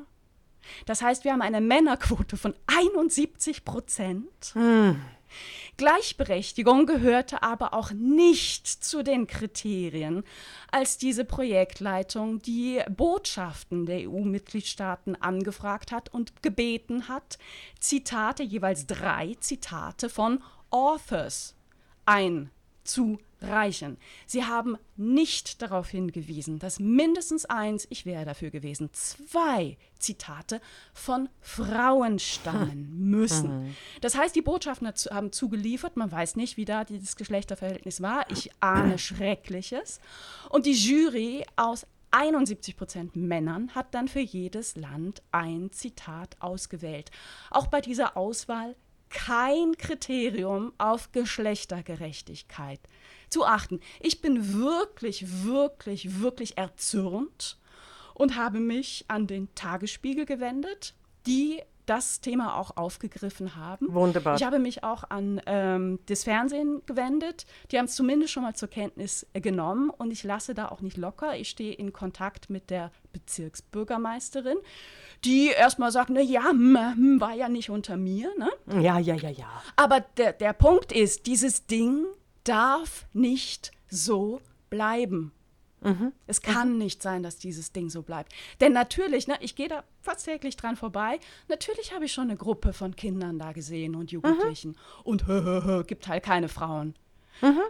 Das heißt, wir haben eine Männerquote von 71 Prozent. Hm. Gleichberechtigung gehörte aber auch nicht zu den Kriterien, als diese Projektleitung die Botschaften der EU-Mitgliedstaaten angefragt hat und gebeten hat, Zitate, jeweils drei Zitate von Authors ein zu reichen. Sie haben nicht darauf hingewiesen, dass mindestens eins, ich wäre dafür gewesen, zwei Zitate von Frauen stammen <laughs> müssen. Mhm. Das heißt, die Botschaften haben zugeliefert, man weiß nicht, wie da dieses Geschlechterverhältnis war. Ich ahne <coughs> Schreckliches. Und die Jury aus 71 Prozent Männern hat dann für jedes Land ein Zitat ausgewählt. Auch bei dieser Auswahl kein Kriterium auf Geschlechtergerechtigkeit zu achten. Ich bin wirklich, wirklich, wirklich erzürnt und habe mich an den Tagesspiegel gewendet, die das Thema auch aufgegriffen haben. Wunderbar. Ich habe mich auch an ähm, das Fernsehen gewendet. Die haben es zumindest schon mal zur Kenntnis äh, genommen und ich lasse da auch nicht locker. Ich stehe in Kontakt mit der Bezirksbürgermeisterin, die erstmal sagt, na ja, hm, hm, war ja nicht unter mir. Ne? Ja, ja, ja, ja. Aber der, der Punkt ist, dieses Ding darf nicht so bleiben. Mhm. Es kann mhm. nicht sein, dass dieses Ding so bleibt. Denn natürlich, ne, ich gehe da fast täglich dran vorbei, natürlich habe ich schon eine Gruppe von Kindern da gesehen und Jugendlichen. Mhm. Und hö, hö, hö, gibt halt keine Frauen. Mhm.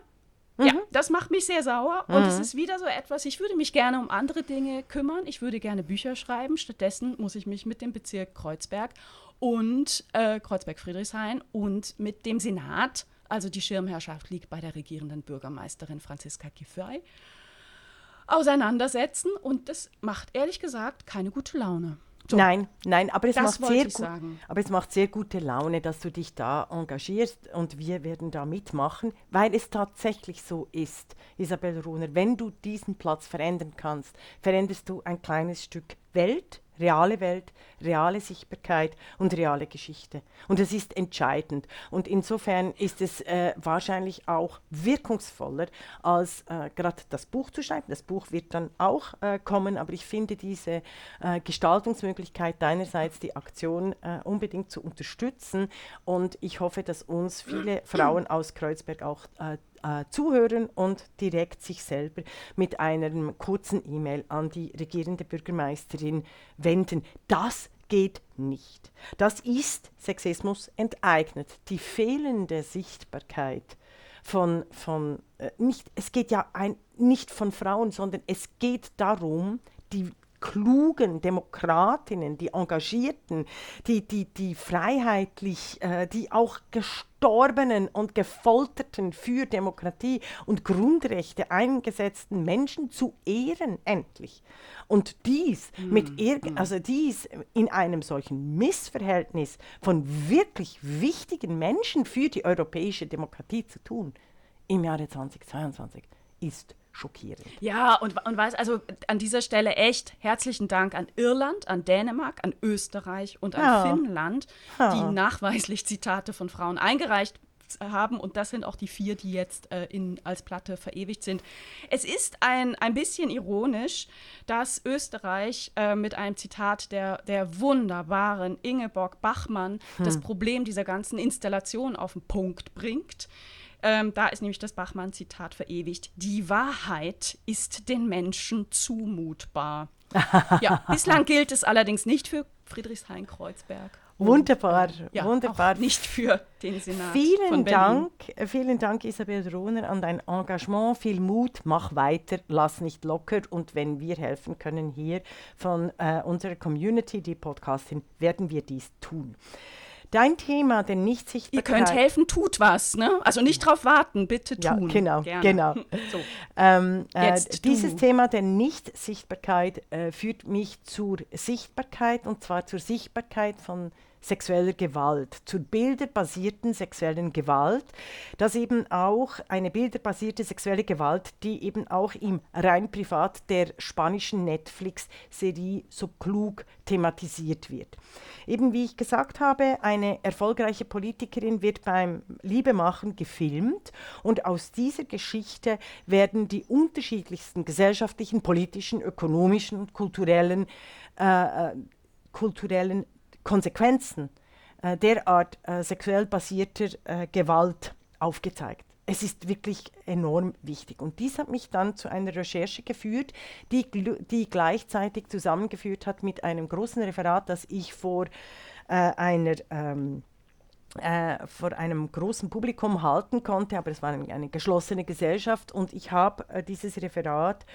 Ja, mhm. das macht mich sehr sauer und es mhm. ist wieder so etwas, ich würde mich gerne um andere Dinge kümmern, ich würde gerne Bücher schreiben, stattdessen muss ich mich mit dem Bezirk Kreuzberg und äh, Kreuzberg-Friedrichshain und mit dem Senat, also die Schirmherrschaft liegt bei der regierenden Bürgermeisterin Franziska Giffey, auseinandersetzen und das macht ehrlich gesagt keine gute Laune. So. Nein, nein, aber es, macht sehr aber es macht sehr gute Laune, dass du dich da engagierst und wir werden da mitmachen, weil es tatsächlich so ist, Isabel Runer, wenn du diesen Platz verändern kannst, veränderst du ein kleines Stück Welt reale Welt, reale Sichtbarkeit und reale Geschichte. Und das ist entscheidend. Und insofern ist es äh, wahrscheinlich auch wirkungsvoller, als äh, gerade das Buch zu schreiben. Das Buch wird dann auch äh, kommen, aber ich finde diese äh, Gestaltungsmöglichkeit deinerseits, die Aktion äh, unbedingt zu unterstützen. Und ich hoffe, dass uns viele Frauen aus Kreuzberg auch äh, zuhören und direkt sich selber mit einem kurzen E-Mail an die regierende Bürgermeisterin wenden. Das geht nicht. Das ist Sexismus enteignet. Die fehlende Sichtbarkeit von, von äh, nicht, es geht ja ein, nicht von Frauen, sondern es geht darum, die klugen Demokratinnen, die Engagierten, die, die, die freiheitlich, äh, die auch gestorbenen und gefolterten für Demokratie und Grundrechte eingesetzten Menschen zu ehren, endlich. Und dies mm, mit mm. also dies in einem solchen Missverhältnis von wirklich wichtigen Menschen für die europäische Demokratie zu tun, im Jahre 2022 ist schockierend. Ja, und, und weiß, also an dieser Stelle echt herzlichen Dank an Irland, an Dänemark, an Österreich und an ja. Finnland, ja. die nachweislich Zitate von Frauen eingereicht haben und das sind auch die vier, die jetzt äh, in, als Platte verewigt sind. Es ist ein, ein bisschen ironisch, dass Österreich äh, mit einem Zitat der, der wunderbaren Ingeborg Bachmann hm. das Problem dieser ganzen Installation auf den Punkt bringt. Ähm, da ist nämlich das Bachmann-Zitat verewigt. Die Wahrheit ist den Menschen zumutbar. <laughs> ja, bislang gilt es allerdings nicht für Friedrichshain-Kreuzberg. Wunderbar, ja, wunderbar. nicht für den Senat. Vielen Dank, vielen Dank, Isabel Rohner, an dein Engagement. Viel Mut, mach weiter, lass nicht locker. Und wenn wir helfen können hier von äh, unserer Community, die Podcastin, werden wir dies tun. Dein Thema der Nichtsichtbarkeit. Ihr könnt helfen, tut was, ne? Also nicht drauf warten, bitte tun. Ja, genau, Gerne. genau. <laughs> so. ähm, äh, dieses Thema der Nichtsichtbarkeit äh, führt mich zur Sichtbarkeit und zwar zur Sichtbarkeit von sexueller Gewalt, zur bilderbasierten sexuellen Gewalt, dass eben auch eine bilderbasierte sexuelle Gewalt, die eben auch im rein privat der spanischen Netflix-Serie so klug thematisiert wird. Eben wie ich gesagt habe, eine erfolgreiche Politikerin wird beim Liebemachen gefilmt und aus dieser Geschichte werden die unterschiedlichsten gesellschaftlichen, politischen, ökonomischen und kulturellen äh, äh kulturellen Konsequenzen äh, derart äh, sexuell basierter äh, Gewalt aufgezeigt. Es ist wirklich enorm wichtig. Und dies hat mich dann zu einer Recherche geführt, die, die gleichzeitig zusammengeführt hat mit einem großen Referat, das ich vor äh, einer ähm, äh, vor einem großen Publikum halten konnte, aber es war eine, eine geschlossene Gesellschaft und ich habe äh, dieses Referat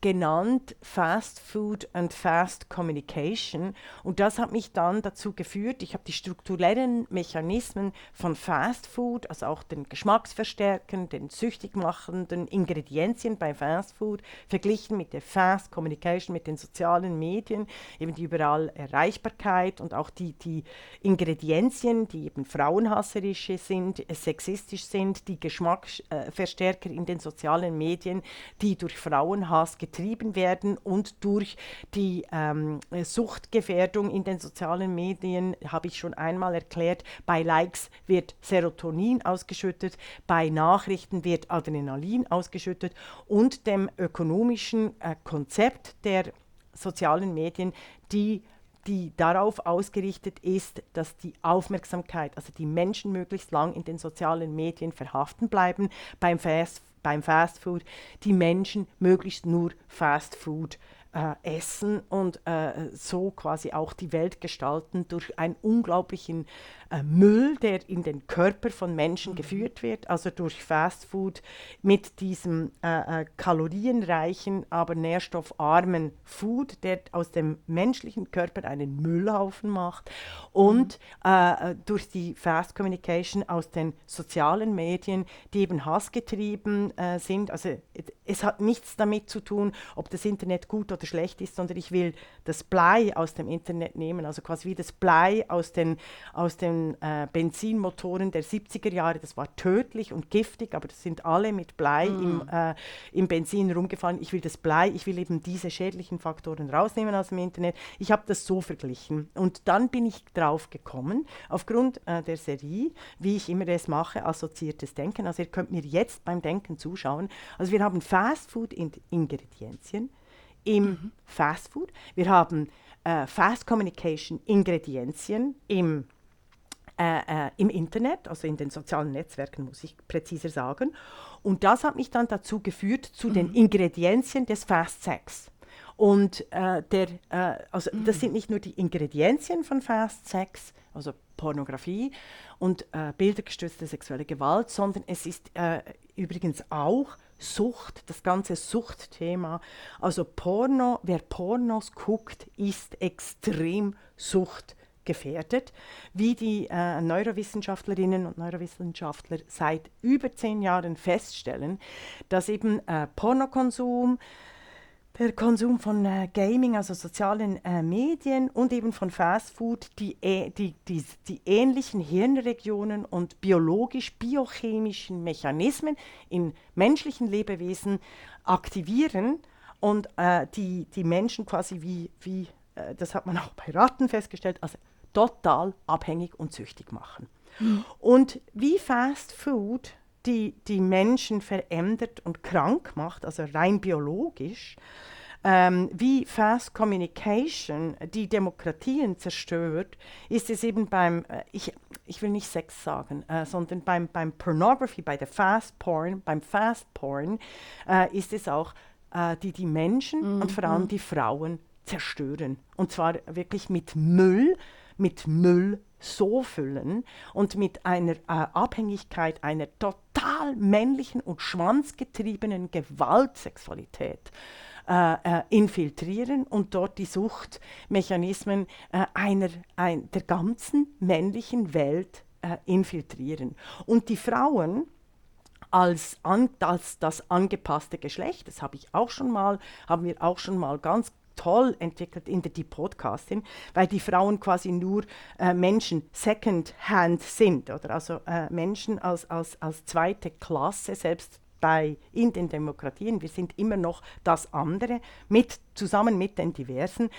genannt Fast Food and Fast Communication. Und das hat mich dann dazu geführt, ich habe die strukturellen Mechanismen von Fast Food, also auch den Geschmacksverstärkern, den süchtig machenden Ingredienzien bei Fast Food, verglichen mit der Fast Communication, mit den sozialen Medien, eben die überall Erreichbarkeit und auch die, die Ingredienzien, die eben frauenhasserische sind, sexistisch sind, die Geschmacksverstärker in den sozialen Medien, die durch Frauenhass getrieben werden und durch die ähm, Suchtgefährdung in den sozialen Medien, habe ich schon einmal erklärt, bei Likes wird Serotonin ausgeschüttet, bei Nachrichten wird Adrenalin ausgeschüttet und dem ökonomischen äh, Konzept der sozialen Medien, die die darauf ausgerichtet ist, dass die Aufmerksamkeit, also die Menschen möglichst lang in den sozialen Medien verhaften bleiben, beim Fast beim Fast Food die Menschen möglichst nur Fast Food äh, essen und äh, so quasi auch die Welt gestalten durch einen unglaublichen äh, Müll, der in den Körper von Menschen mhm. geführt wird, also durch Fastfood mit diesem äh, äh, kalorienreichen, aber nährstoffarmen Food, der aus dem menschlichen Körper einen Müllhaufen macht und mhm. Äh, durch die Fast Communication aus den sozialen Medien, die eben hassgetrieben sind, also es hat nichts damit zu tun, ob das Internet gut oder schlecht ist, sondern ich will das Blei aus dem Internet nehmen, also quasi wie das Blei aus den, aus den äh, Benzinmotoren der 70er Jahre. Das war tödlich und giftig, aber das sind alle mit Blei mm. im, äh, im Benzin rumgefahren. Ich will das Blei, ich will eben diese schädlichen Faktoren rausnehmen aus dem Internet. Ich habe das so verglichen. Und dann bin ich drauf gekommen, aufgrund äh, der Serie, wie ich immer es mache, assoziiertes Denken. Also ihr könnt mir jetzt beim Denken zuschauen. Also wir haben Fast-Food-Ingredienzien im mhm. Fast-Food. Wir haben äh, Fast-Communication-Ingredienzien im äh, äh, im Internet, also in den sozialen Netzwerken, muss ich präziser sagen. Und das hat mich dann dazu geführt, zu mhm. den Ingredienzien des Fast Sex. Und äh, der, äh, also mhm. das sind nicht nur die Ingredienzien von Fast Sex, also Pornografie und äh, bildergestützte sexuelle Gewalt, sondern es ist äh, übrigens auch Sucht, das ganze Suchtthema. Also Porno, wer Pornos guckt, ist extrem suchtgefährdet, wie die äh, Neurowissenschaftlerinnen und Neurowissenschaftler seit über zehn Jahren feststellen, dass eben äh, Pornokonsum, der Konsum von äh, Gaming, also sozialen äh, Medien und eben von Fastfood, die, äh, die, die, die ähnlichen Hirnregionen und biologisch-biochemischen Mechanismen in menschlichen Lebewesen aktivieren und äh, die, die Menschen quasi wie, wie äh, das hat man auch bei Ratten festgestellt, also total abhängig und süchtig machen. Mhm. Und wie Fast Food die die Menschen verändert und krank macht, also rein biologisch, ähm, wie Fast Communication die Demokratien zerstört, ist es eben beim, äh, ich, ich will nicht Sex sagen, äh, sondern beim, beim Pornography, bei der Fast Porn, beim Fast Porn äh, ist es auch, äh, die die Menschen mhm. und vor allem die Frauen zerstören. Und zwar wirklich mit Müll, mit Müll so füllen und mit einer äh, Abhängigkeit einer total männlichen und schwanzgetriebenen Gewaltsexualität äh, äh, infiltrieren und dort die Suchtmechanismen äh, einer, ein, der ganzen männlichen Welt äh, infiltrieren. Und die Frauen, als, an, als das angepasste Geschlecht, das habe ich auch schon mal, haben wir auch schon mal ganz toll entwickelt in der Deep Podcasting, weil die Frauen quasi nur äh, Menschen Second-Hand sind, oder also äh, Menschen als, als, als zweite Klasse, selbst bei in den Demokratien. Wir sind immer noch das andere, mit, zusammen mit den Diversen.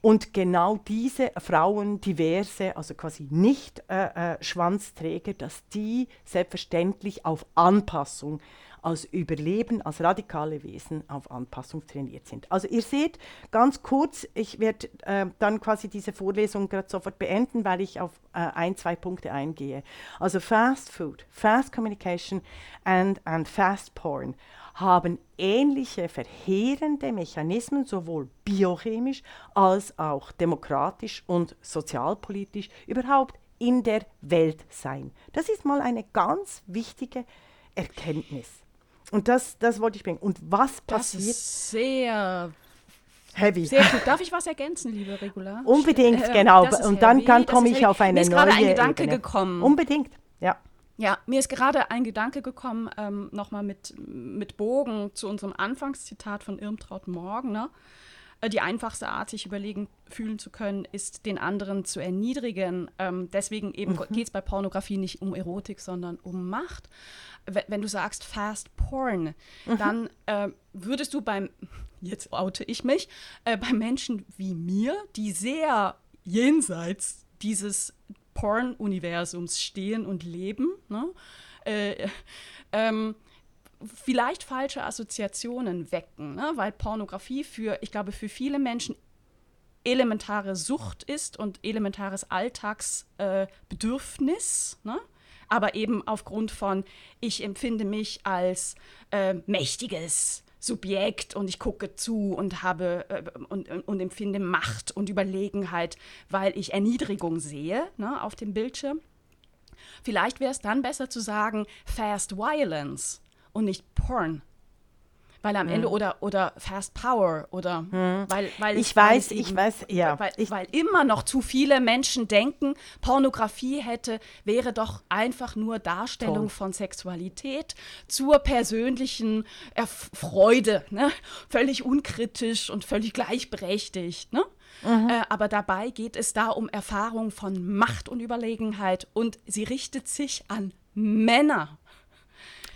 Und genau diese Frauen, diverse, also quasi nicht äh, äh, Schwanzträger, dass die selbstverständlich auf Anpassung als Überleben, als radikale Wesen auf Anpassung trainiert sind. Also ihr seht, ganz kurz, ich werde äh, dann quasi diese Vorlesung gerade sofort beenden, weil ich auf äh, ein, zwei Punkte eingehe. Also Fast Food, Fast Communication and, and Fast Porn haben ähnliche verheerende Mechanismen, sowohl biochemisch als auch demokratisch und sozialpolitisch überhaupt in der Welt sein. Das ist mal eine ganz wichtige Erkenntnis. Und das, das wollte ich bringen. Und was passiert? Das ist sehr heavy. Sehr gut. Darf ich was ergänzen, liebe Regula? Unbedingt, äh, genau. Und dann, dann komme ich auf eine mir ist neue ein Gedanke Ebene. gekommen. Unbedingt, ja. Ja, mir ist gerade ein Gedanke gekommen, ähm, nochmal mit, mit Bogen zu unserem Anfangszitat von Irmtraut Morgen. Ne? Äh, die einfachste Art, sich überlegen, fühlen zu können, ist, den anderen zu erniedrigen. Ähm, deswegen eben mhm. geht es bei Pornografie nicht um Erotik, sondern um Macht wenn du sagst Fast Porn, mhm. dann äh, würdest du beim, jetzt oute ich mich, äh, bei Menschen wie mir, die sehr jenseits dieses Porn-Universums stehen und leben, ne? äh, ähm, vielleicht falsche Assoziationen wecken, ne? weil Pornografie für, ich glaube, für viele Menschen elementare Sucht ist und elementares Alltagsbedürfnis. Äh, ne? aber eben aufgrund von, ich empfinde mich als äh, mächtiges Subjekt und ich gucke zu und habe äh, und, und, empfinde Macht und Überlegenheit, weil ich Erniedrigung sehe ne, auf dem Bildschirm. Vielleicht wäre es dann besser zu sagen Fast Violence und nicht Porn. Weil am Ende oder, oder Fast Power oder weil, weil Ich weiß, es ich eben- weiß, ja. Weil, Ich- weil immer noch zu viele Menschen denken, Pornografie hätte, wäre doch einfach nur Darstellung Toll. von Sexualität zur persönlichen Erf Freude. Ne? Völlig unkritisch und völlig gleichberechtigt. Ne? Mhm. Äh, aber dabei geht es da um Erfahrung von Macht und Überlegenheit und sie richtet sich an Männer.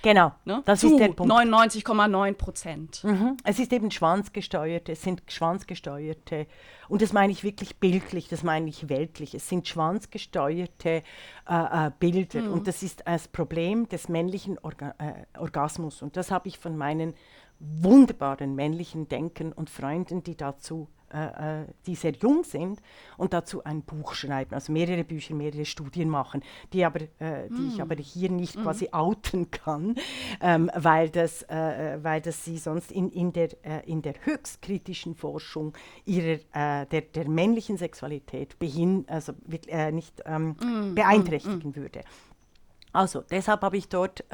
Genau, Ne? das zu ist der Punkt. 99,9 Prozent. Mhm. Es ist eben schwanzgesteuerte, es sind schwanzgesteuerte, und das meine ich wirklich bildlich, das meine ich weltlich, es sind schwanzgesteuerte äh, äh, Bilder und das ist das Problem des männlichen Orga äh, Orgasmus und das habe ich von meinen wunderbaren männlichen Denken und Freunden, die dazu äh, äh, die sehr jung sind und dazu ein Buch schreiben, also mehrere Bücher, mehrere Studien machen, die, aber, äh, die ich aber hier nicht quasi outen kann, ähm, weil, das, äh, äh, weil das sie sonst in, in, der, äh, in der höchst kritischen Forschung ihrer, der, der männlichen Sexualität behin, also, nicht ähm, beeinträchtigen würde. Also, deshalb habe ich dort,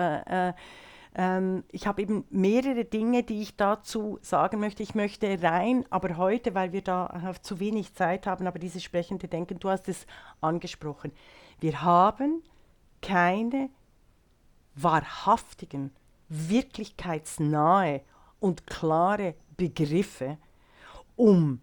ähm, ich habe eben mehrere Dinge, die ich dazu sagen möchte. Ich möchte rein, aber heute, weil wir da zu wenig Zeit haben, aber dieses sprechende Denken, du hast es angesprochen. Wir haben keine wahrhaftigen, wirklichkeitsnahe und klare Begriffe, um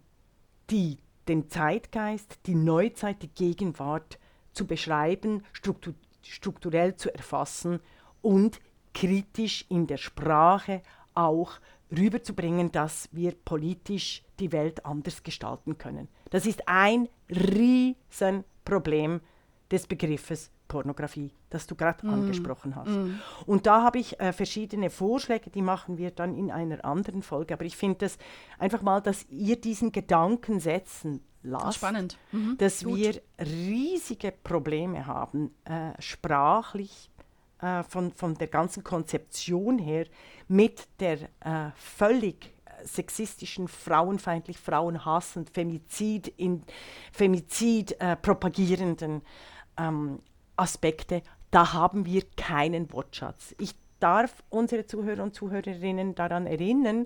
die, den Zeitgeist, die Neuzeit, die Gegenwart zu beschreiben, struktu strukturell zu erfassen und kritisch in der Sprache auch rüberzubringen, dass wir politisch die Welt anders gestalten können. Das ist ein Riesenproblem des Begriffes Pornografie, das du gerade angesprochen hast. Und da habe ich äh, verschiedene Vorschläge, die machen wir dann in einer anderen Folge. Aber ich finde das einfach mal, dass ihr diesen Gedanken setzen lasst, Spannend. Mhm. dass Gut. wir riesige Probleme haben, äh, sprachlich äh, von, von der ganzen Konzeption her mit der äh, völlig sexistischen, frauenfeindlich, frauenhassend, Femizid, in, Femizid äh, propagierenden ähm, Aspekte. Da haben wir keinen Wortschatz. Ich darf unsere Zuhörer und Zuhörerinnen daran erinnern,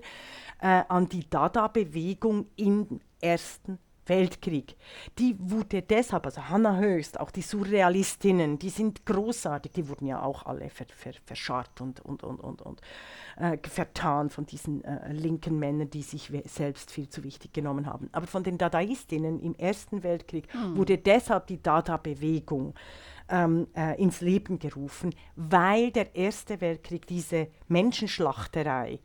äh, an die Dada-Bewegung im Ersten Weltkrieg. Die wurde deshalb, also Hannah Höchst, auch die Surrealistinnen, die sind großartig, die wurden ja auch alle ver, ver, verscharrt und, und, und, und, und äh, vertan von diesen äh, linken Männern, die sich selbst viel zu wichtig genommen haben. Aber von den Dadaistinnen im Ersten Weltkrieg wurde deshalb die Dada-Bewegung ähm, äh, ins Leben gerufen, weil der Erste Weltkrieg diese Menschenschlachterei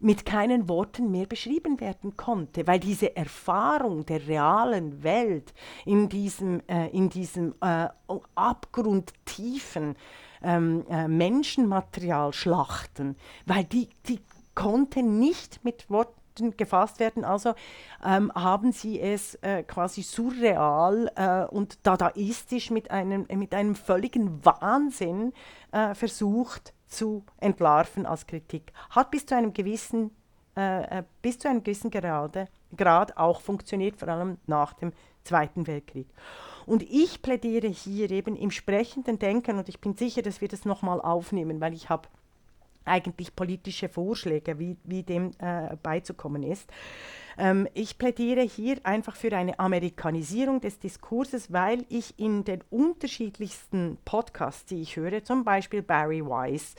mit keinen Worten mehr beschrieben werden konnte, weil diese Erfahrung der realen Welt in diesem, äh, in diesem äh, abgrundtiefen ähm, äh, Menschenmaterial schlachten, weil die, die konnte nicht mit Worten gefasst werden. Also ähm, haben sie es äh, quasi surreal äh, und dadaistisch mit einem, mit einem völligen Wahnsinn äh, versucht zu entlarven als Kritik. Hat bis zu einem gewissen, äh, äh, bis zu einem gewissen Grade, Grad auch funktioniert, vor allem nach dem Zweiten Weltkrieg. Und ich plädiere hier eben im sprechenden Denken, und ich bin sicher, dass wir das nochmal aufnehmen, weil ich habe eigentlich politische Vorschläge, wie, wie dem äh, beizukommen ist. Ähm, ich plädiere hier einfach für eine Amerikanisierung des Diskurses, weil ich in den unterschiedlichsten Podcasts, die ich höre, zum Beispiel Barry Weiss,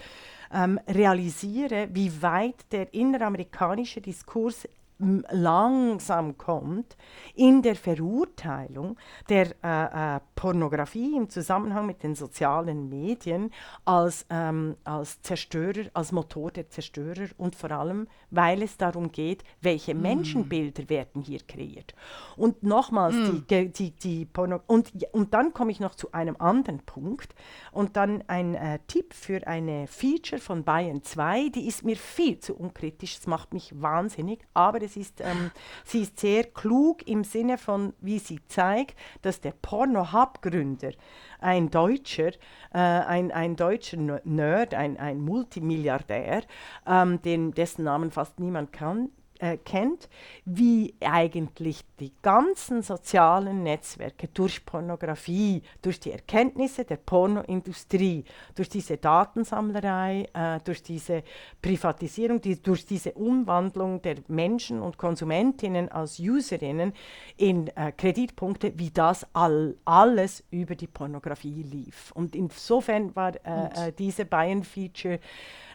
ähm, realisiere, wie weit der inneramerikanische Diskurs langsam kommt in der Verurteilung der äh, äh, Pornografie im Zusammenhang mit den sozialen Medien als, ähm, als Zerstörer, als Motor der Zerstörer und vor allem, weil es darum geht, welche Menschenbilder werden hier kreiert. Und nochmals, die, ge- die, die Porno und, und dann komme ich noch zu einem anderen Punkt und dann ein äh, Tipp für eine Feature von Bayern 2, die ist mir viel zu unkritisch, es macht mich wahnsinnig, aber es ist, ähm, sie ist sehr klug im Sinne von, wie sie zeigt, dass der Porno-Hub-Gründer, ein Deutscher, äh, ein, ein deutscher Nerd, ein, ein Multimilliardär, ähm, den, dessen Namen fast niemand kann, äh, kennt, wie eigentlich die ganzen sozialen Netzwerke durch Pornografie, durch die Erkenntnisse der Pornoindustrie, durch diese Datensammlerei, äh, durch diese Privatisierung, die, durch diese Umwandlung der Menschen und Konsumentinnen als Userinnen in äh, Kreditpunkte, wie das all, alles über die Pornografie lief. Und insofern war äh, äh diese Bayern-Feature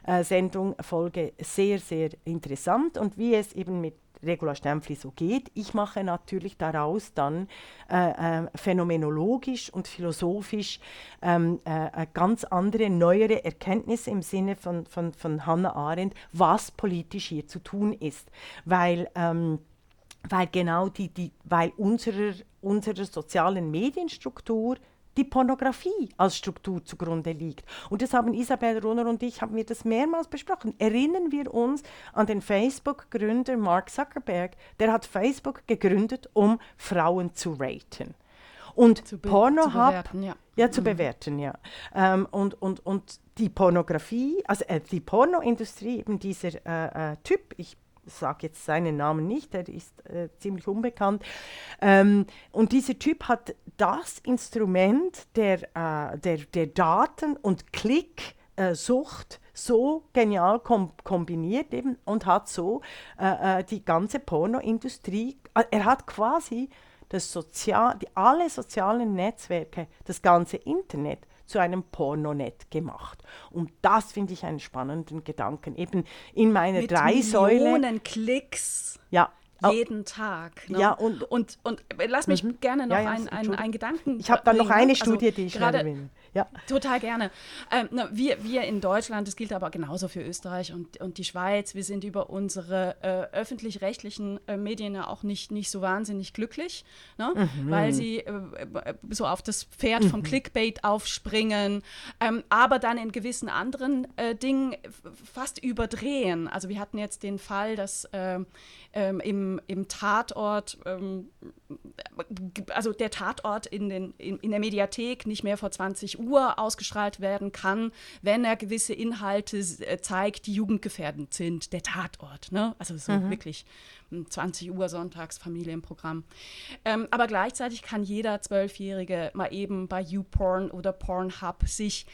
äh, Sendung, Folge sehr, sehr interessant und wie es eben mit Regula Stempfli so geht. Ich mache natürlich daraus dann äh, äh, phänomenologisch und philosophisch ähm, äh, äh ganz andere, neuere Erkenntnisse im Sinne von, von, von Hannah Arendt, was politisch hier zu tun ist. Weil ähm, weil genau die, die weil unserer, unserer sozialen Medienstruktur die Pornografie als Struktur zugrunde liegt. Und das haben Isabel Runner und ich haben wir das mehrmals besprochen. Erinnern wir uns an den Facebook-Gründer Mark Zuckerberg, der hat Facebook gegründet, um Frauen zu raten. Und zu Pornhub, zu bewerten, ja. ja zu mhm. bewerten, ja. Ähm, und, und, und die Pornografie, also äh, die Pornoindustrie, eben dieser äh, äh, Typ, ich sage jetzt seinen Namen nicht, der ist äh, ziemlich unbekannt. Ähm, und dieser Typ hat das Instrument der, äh, der, der Daten- und Klicksucht äh, so genial kom kombiniert eben und hat so äh, äh, die ganze Pornoindustrie, äh, er hat quasi das Sozial, die, alle sozialen Netzwerke, das ganze Internet zu einem Pornonet gemacht. Und das finde ich einen spannenden Gedanken. Eben in meiner Mit drei Säule. Millionen Klicks. Ja, jeden Tag. Ne? Ja, und, und, und lass mich mhm. gerne noch ja, ja, einen, einen, einen Gedanken. Ich habe dann noch eine also Studie, die ich gerade will. Ja. Total gerne. Ähm, na, wir, wir in Deutschland, das gilt aber genauso für Österreich und, und die Schweiz, wir sind über unsere äh, öffentlich-rechtlichen äh, Medien ja auch nicht, nicht so wahnsinnig glücklich, ne? mhm. weil sie äh, äh so auf das Pferd mhm. vom Clickbait aufspringen, ähm, aber dann in gewissen anderen äh, Dingen fast überdrehen. Also wir hatten jetzt den Fall, dass ähm, im, im Tatort, ähm, also der Tatort in, den, in, in, der Mediathek nicht mehr vor 20 Uhr ausgestrahlt werden kann, wenn er gewisse Inhalte äh, zeigt, die jugendgefährdend sind. Der Tatort, ne? also so mhm. wirklich 20 hm, Uhr sonntags Familienprogramm. Ähm, aber gleichzeitig kann jeder Zwölfjährige mal eben bei YouPorn oder Pornhub sich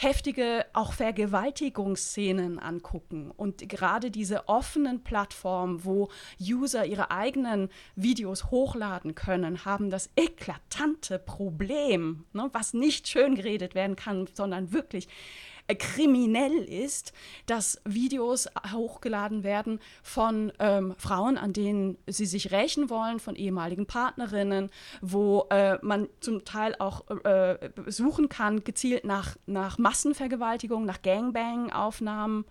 heftige auch Vergewaltigungsszenen angucken. Und gerade diese offenen Plattformen, wo User ihre eigenen Videos hochladen können, haben das eklatante Problem, ne, was nicht schön geredet werden kann, sondern wirklich kriminell ist, dass Videos hochgeladen werden von ähm, Frauen, an denen sie sich rächen wollen, von ehemaligen Partnerinnen, wo äh, man zum Teil auch äh, suchen kann, gezielt nach, nach Massenvergewaltigung, nach Gangbang-Aufnahmen.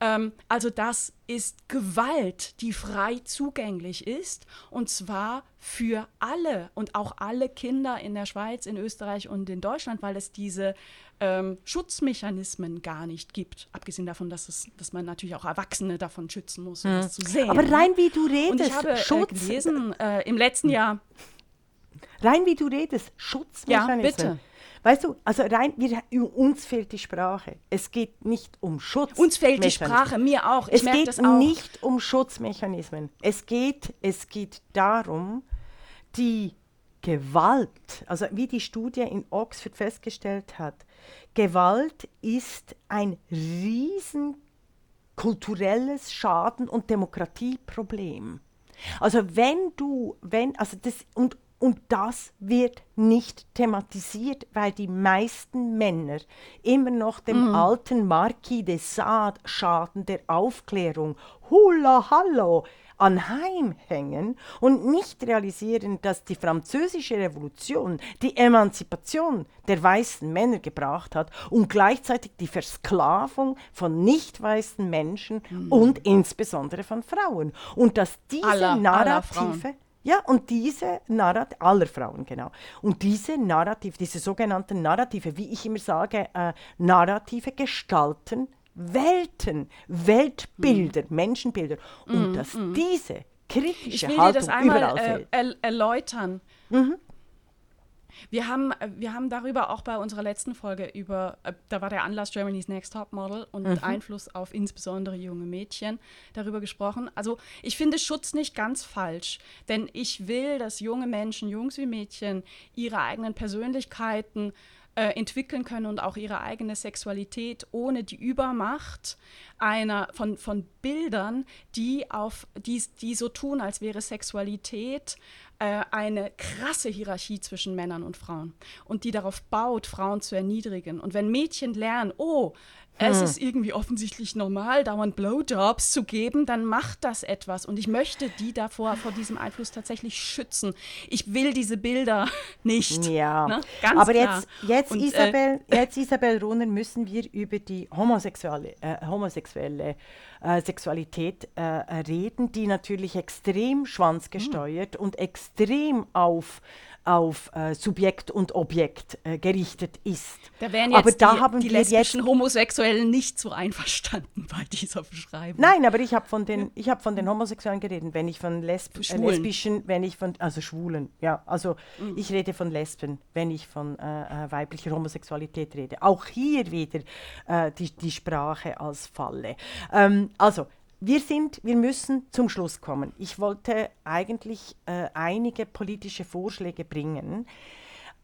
Ähm, also das ist Gewalt, die frei zugänglich ist und zwar für alle und auch alle Kinder in der Schweiz, in Österreich und in Deutschland, weil es diese ähm, Schutzmechanismen gar nicht gibt. Abgesehen davon, dass, es, dass man natürlich auch Erwachsene davon schützen muss, um hm. das zu sehen. Aber rein wie du redest, und ich habe Schutz. Äh, gelesen äh, im letzten Jahr. Rein wie du redest, Schutzmechanismen. Ja, bitte. Weißt du, also rein, wir, uns fehlt die Sprache. Es geht nicht um Schutz. Uns fehlt die Sprache, mir auch. Ich es geht nicht um Schutzmechanismen. Es geht, es geht darum, die Gewalt, also wie die Studie in Oxford festgestellt hat, Gewalt ist ein riesen kulturelles Schaden- und Demokratieproblem. Also wenn du, wenn, also das, und und das wird nicht thematisiert, weil die meisten Männer immer noch dem mhm. alten Marquis de Sade Schaden der Aufklärung, hula hallo, anheimhängen und nicht realisieren, dass die französische Revolution die Emanzipation der weißen Männer gebracht hat und gleichzeitig die Versklavung von nicht weißen Menschen mhm. und insbesondere von Frauen. Und dass diese aller, Narrative aller ja, und diese Narrative, aller Frauen, genau. Und diese Narrative, diese sogenannten Narrative, wie ich immer sage, äh, Narrative gestalten Welten, Weltbilder, mm. Menschenbilder. Und mm, dass mm. diese kritische ich will Haltung dir das einmal äh, er erläutern. Mhm. Wir haben, wir haben darüber auch bei unserer letzten Folge über, äh, da war der Anlass Germany's Next Top Model und mhm. Einfluss auf insbesondere junge Mädchen darüber gesprochen. Also ich finde Schutz nicht ganz falsch, denn ich will, dass junge Menschen, Jungs wie Mädchen, ihre eigenen Persönlichkeiten äh, entwickeln können und auch ihre eigene Sexualität ohne die Übermacht einer von, von Bildern, die auf die, die so tun, als wäre Sexualität äh, eine krasse Hierarchie zwischen Männern und Frauen und die darauf baut, Frauen zu erniedrigen. Und wenn Mädchen lernen, oh, es hm. ist irgendwie offensichtlich normal, dauernd Blowjobs zu geben, dann macht das etwas. Und ich möchte die davor, vor diesem Einfluss tatsächlich schützen. Ich will diese Bilder <laughs> nicht. Ja, ne? Ganz aber klar. jetzt, jetzt, Und, Isabel, äh, jetzt, Isabel Runner, müssen wir über die homosexuelle, äh, homosexuelle äh, Sexualität äh, reden, die natürlich extrem schwanzgesteuert mhm. und extrem auf auf äh, Subjekt und Objekt äh, gerichtet ist. Da wären jetzt aber da die, haben die lesbischen jetzt Homosexuellen nicht so einverstanden <laughs> bei dieser Beschreibung. Nein, aber ich habe von den ich habe von den Homosexuellen geredet, wenn ich von Lesb äh, lesbischen, wenn ich von also Schwulen, ja, also mhm. ich rede von Lesben, wenn ich von äh, äh, weiblicher Homosexualität rede. Auch hier wieder äh, die, die Sprache als Falle. Ähm, also wir sind, wir müssen zum Schluss kommen. Ich wollte eigentlich äh, einige politische Vorschläge bringen.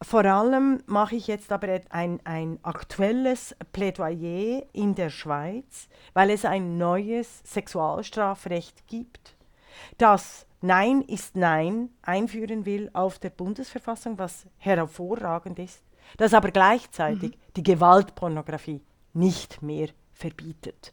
Vor allem mache ich jetzt aber ein, ein aktuelles Plädoyer in der Schweiz, weil es ein neues Sexualstrafrecht gibt, das Nein ist Nein einführen will auf der Bundesverfassung, was hervorragend ist, das aber gleichzeitig mhm. die Gewaltpornografie nicht mehr verbietet.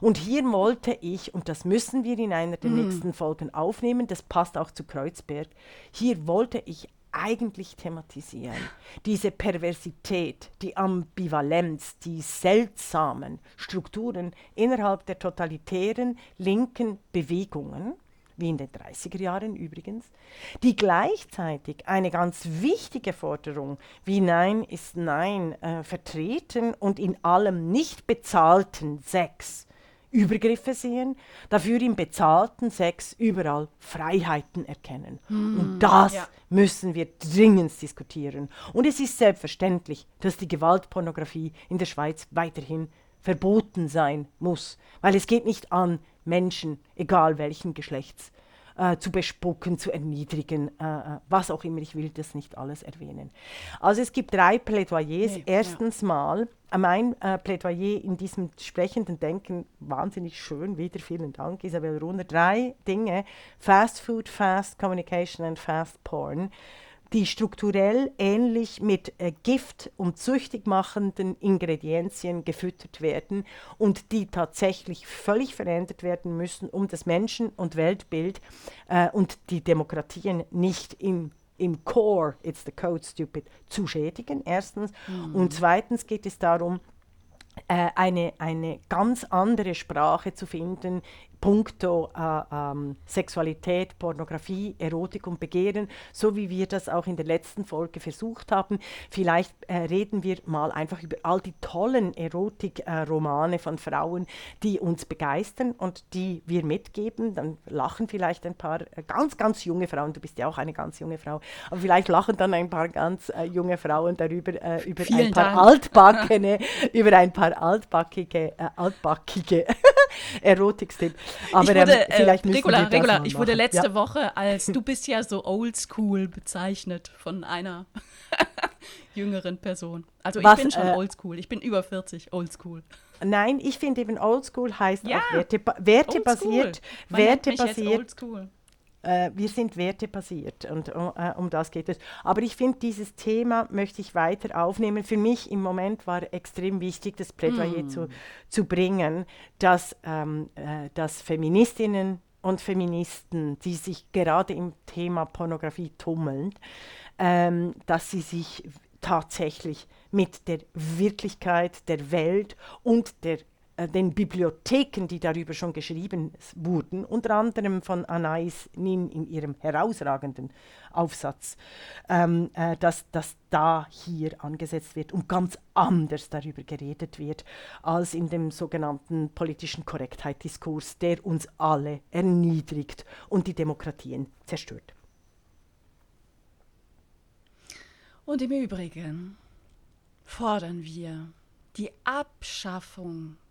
Und hier wollte ich, und das müssen wir in einer der mhm. nächsten Folgen aufnehmen, das passt auch zu Kreuzberg, hier wollte ich eigentlich thematisieren. Diese Perversität, die Ambivalenz, die seltsamen Strukturen innerhalb der totalitären linken Bewegungen, wie in den 30er Jahren übrigens, die gleichzeitig eine ganz wichtige Forderung wie Nein ist Nein äh, vertreten und in allem nicht bezahlten Sex Übergriffe sehen, dafür im bezahlten Sex überall Freiheiten erkennen. Mm, und das ja. müssen wir dringend diskutieren. Und es ist selbstverständlich, dass die Gewaltpornografie in der Schweiz weiterhin verboten sein muss, weil es geht nicht an, Menschen, egal welchen Geschlechts, äh, zu bespucken, zu erniedrigen, äh, äh, was auch immer. Ich will das nicht alles erwähnen. Also es gibt drei Plädoyers. Nee, Erstens ja. mal äh, mein äh, Plädoyer in diesem sprechenden Denken, wahnsinnig schön, wieder vielen Dank, Isabel Runer. Drei Dinge, Fast Food, Fast Communication und Fast Porn die strukturell ähnlich mit äh, Gift und süchtig machenden Ingredienzien gefüttert werden und die tatsächlich völlig verändert werden müssen, um das Menschen- und Weltbild äh, und die Demokratien nicht im im Core, it's the code stupid, zu schädigen, erstens. Mhm. Und zweitens geht es darum, äh, eine, eine ganz andere Sprache zu finden, puncto äh, ähm, Sexualität, Pornografie, Erotik und Begehren, so wie wir das auch in der letzten Folge versucht haben. Vielleicht äh, reden wir mal einfach über all die tollen Erotik-Romane äh, von Frauen, die uns begeistern und die wir mitgeben. Dann lachen vielleicht ein paar äh, ganz, ganz junge Frauen, du bist ja auch eine ganz junge Frau, aber vielleicht lachen dann ein paar ganz äh, junge Frauen darüber, äh, über ein paar <laughs> über ein paar altbackige, altbackige Erotikstipp. Aber wurde, ähm, vielleicht äh, Regula, Regula, ich wurde letzte ja. Woche als du bist ja so oldschool bezeichnet von einer <laughs> jüngeren Person. Also Was, ich bin schon äh, oldschool. Ich bin über 40 oldschool. Nein, ich finde eben oldschool heißt ja, auch Werte, wertebasiert. Wertebasiert. Äh, wir sind wertebasiert und äh, um das geht es. Aber ich finde, dieses Thema möchte ich weiter aufnehmen. Für mich im Moment war extrem wichtig, das Plädoyer mm. zu, zu bringen, dass, ähm, äh, dass Feministinnen und Feministen, die sich gerade im Thema Pornografie tummeln, ähm, dass sie sich tatsächlich mit der Wirklichkeit der Welt und der den Bibliotheken, die darüber schon geschrieben wurden, unter anderem von Anais Nin in ihrem herausragenden Aufsatz, ähm, äh, dass, dass da hier angesetzt wird und ganz anders darüber geredet wird, als in dem sogenannten politischen Korrektheitsdiskurs, der uns alle erniedrigt und die Demokratien zerstört. Und im Übrigen fordern wir die Abschaffung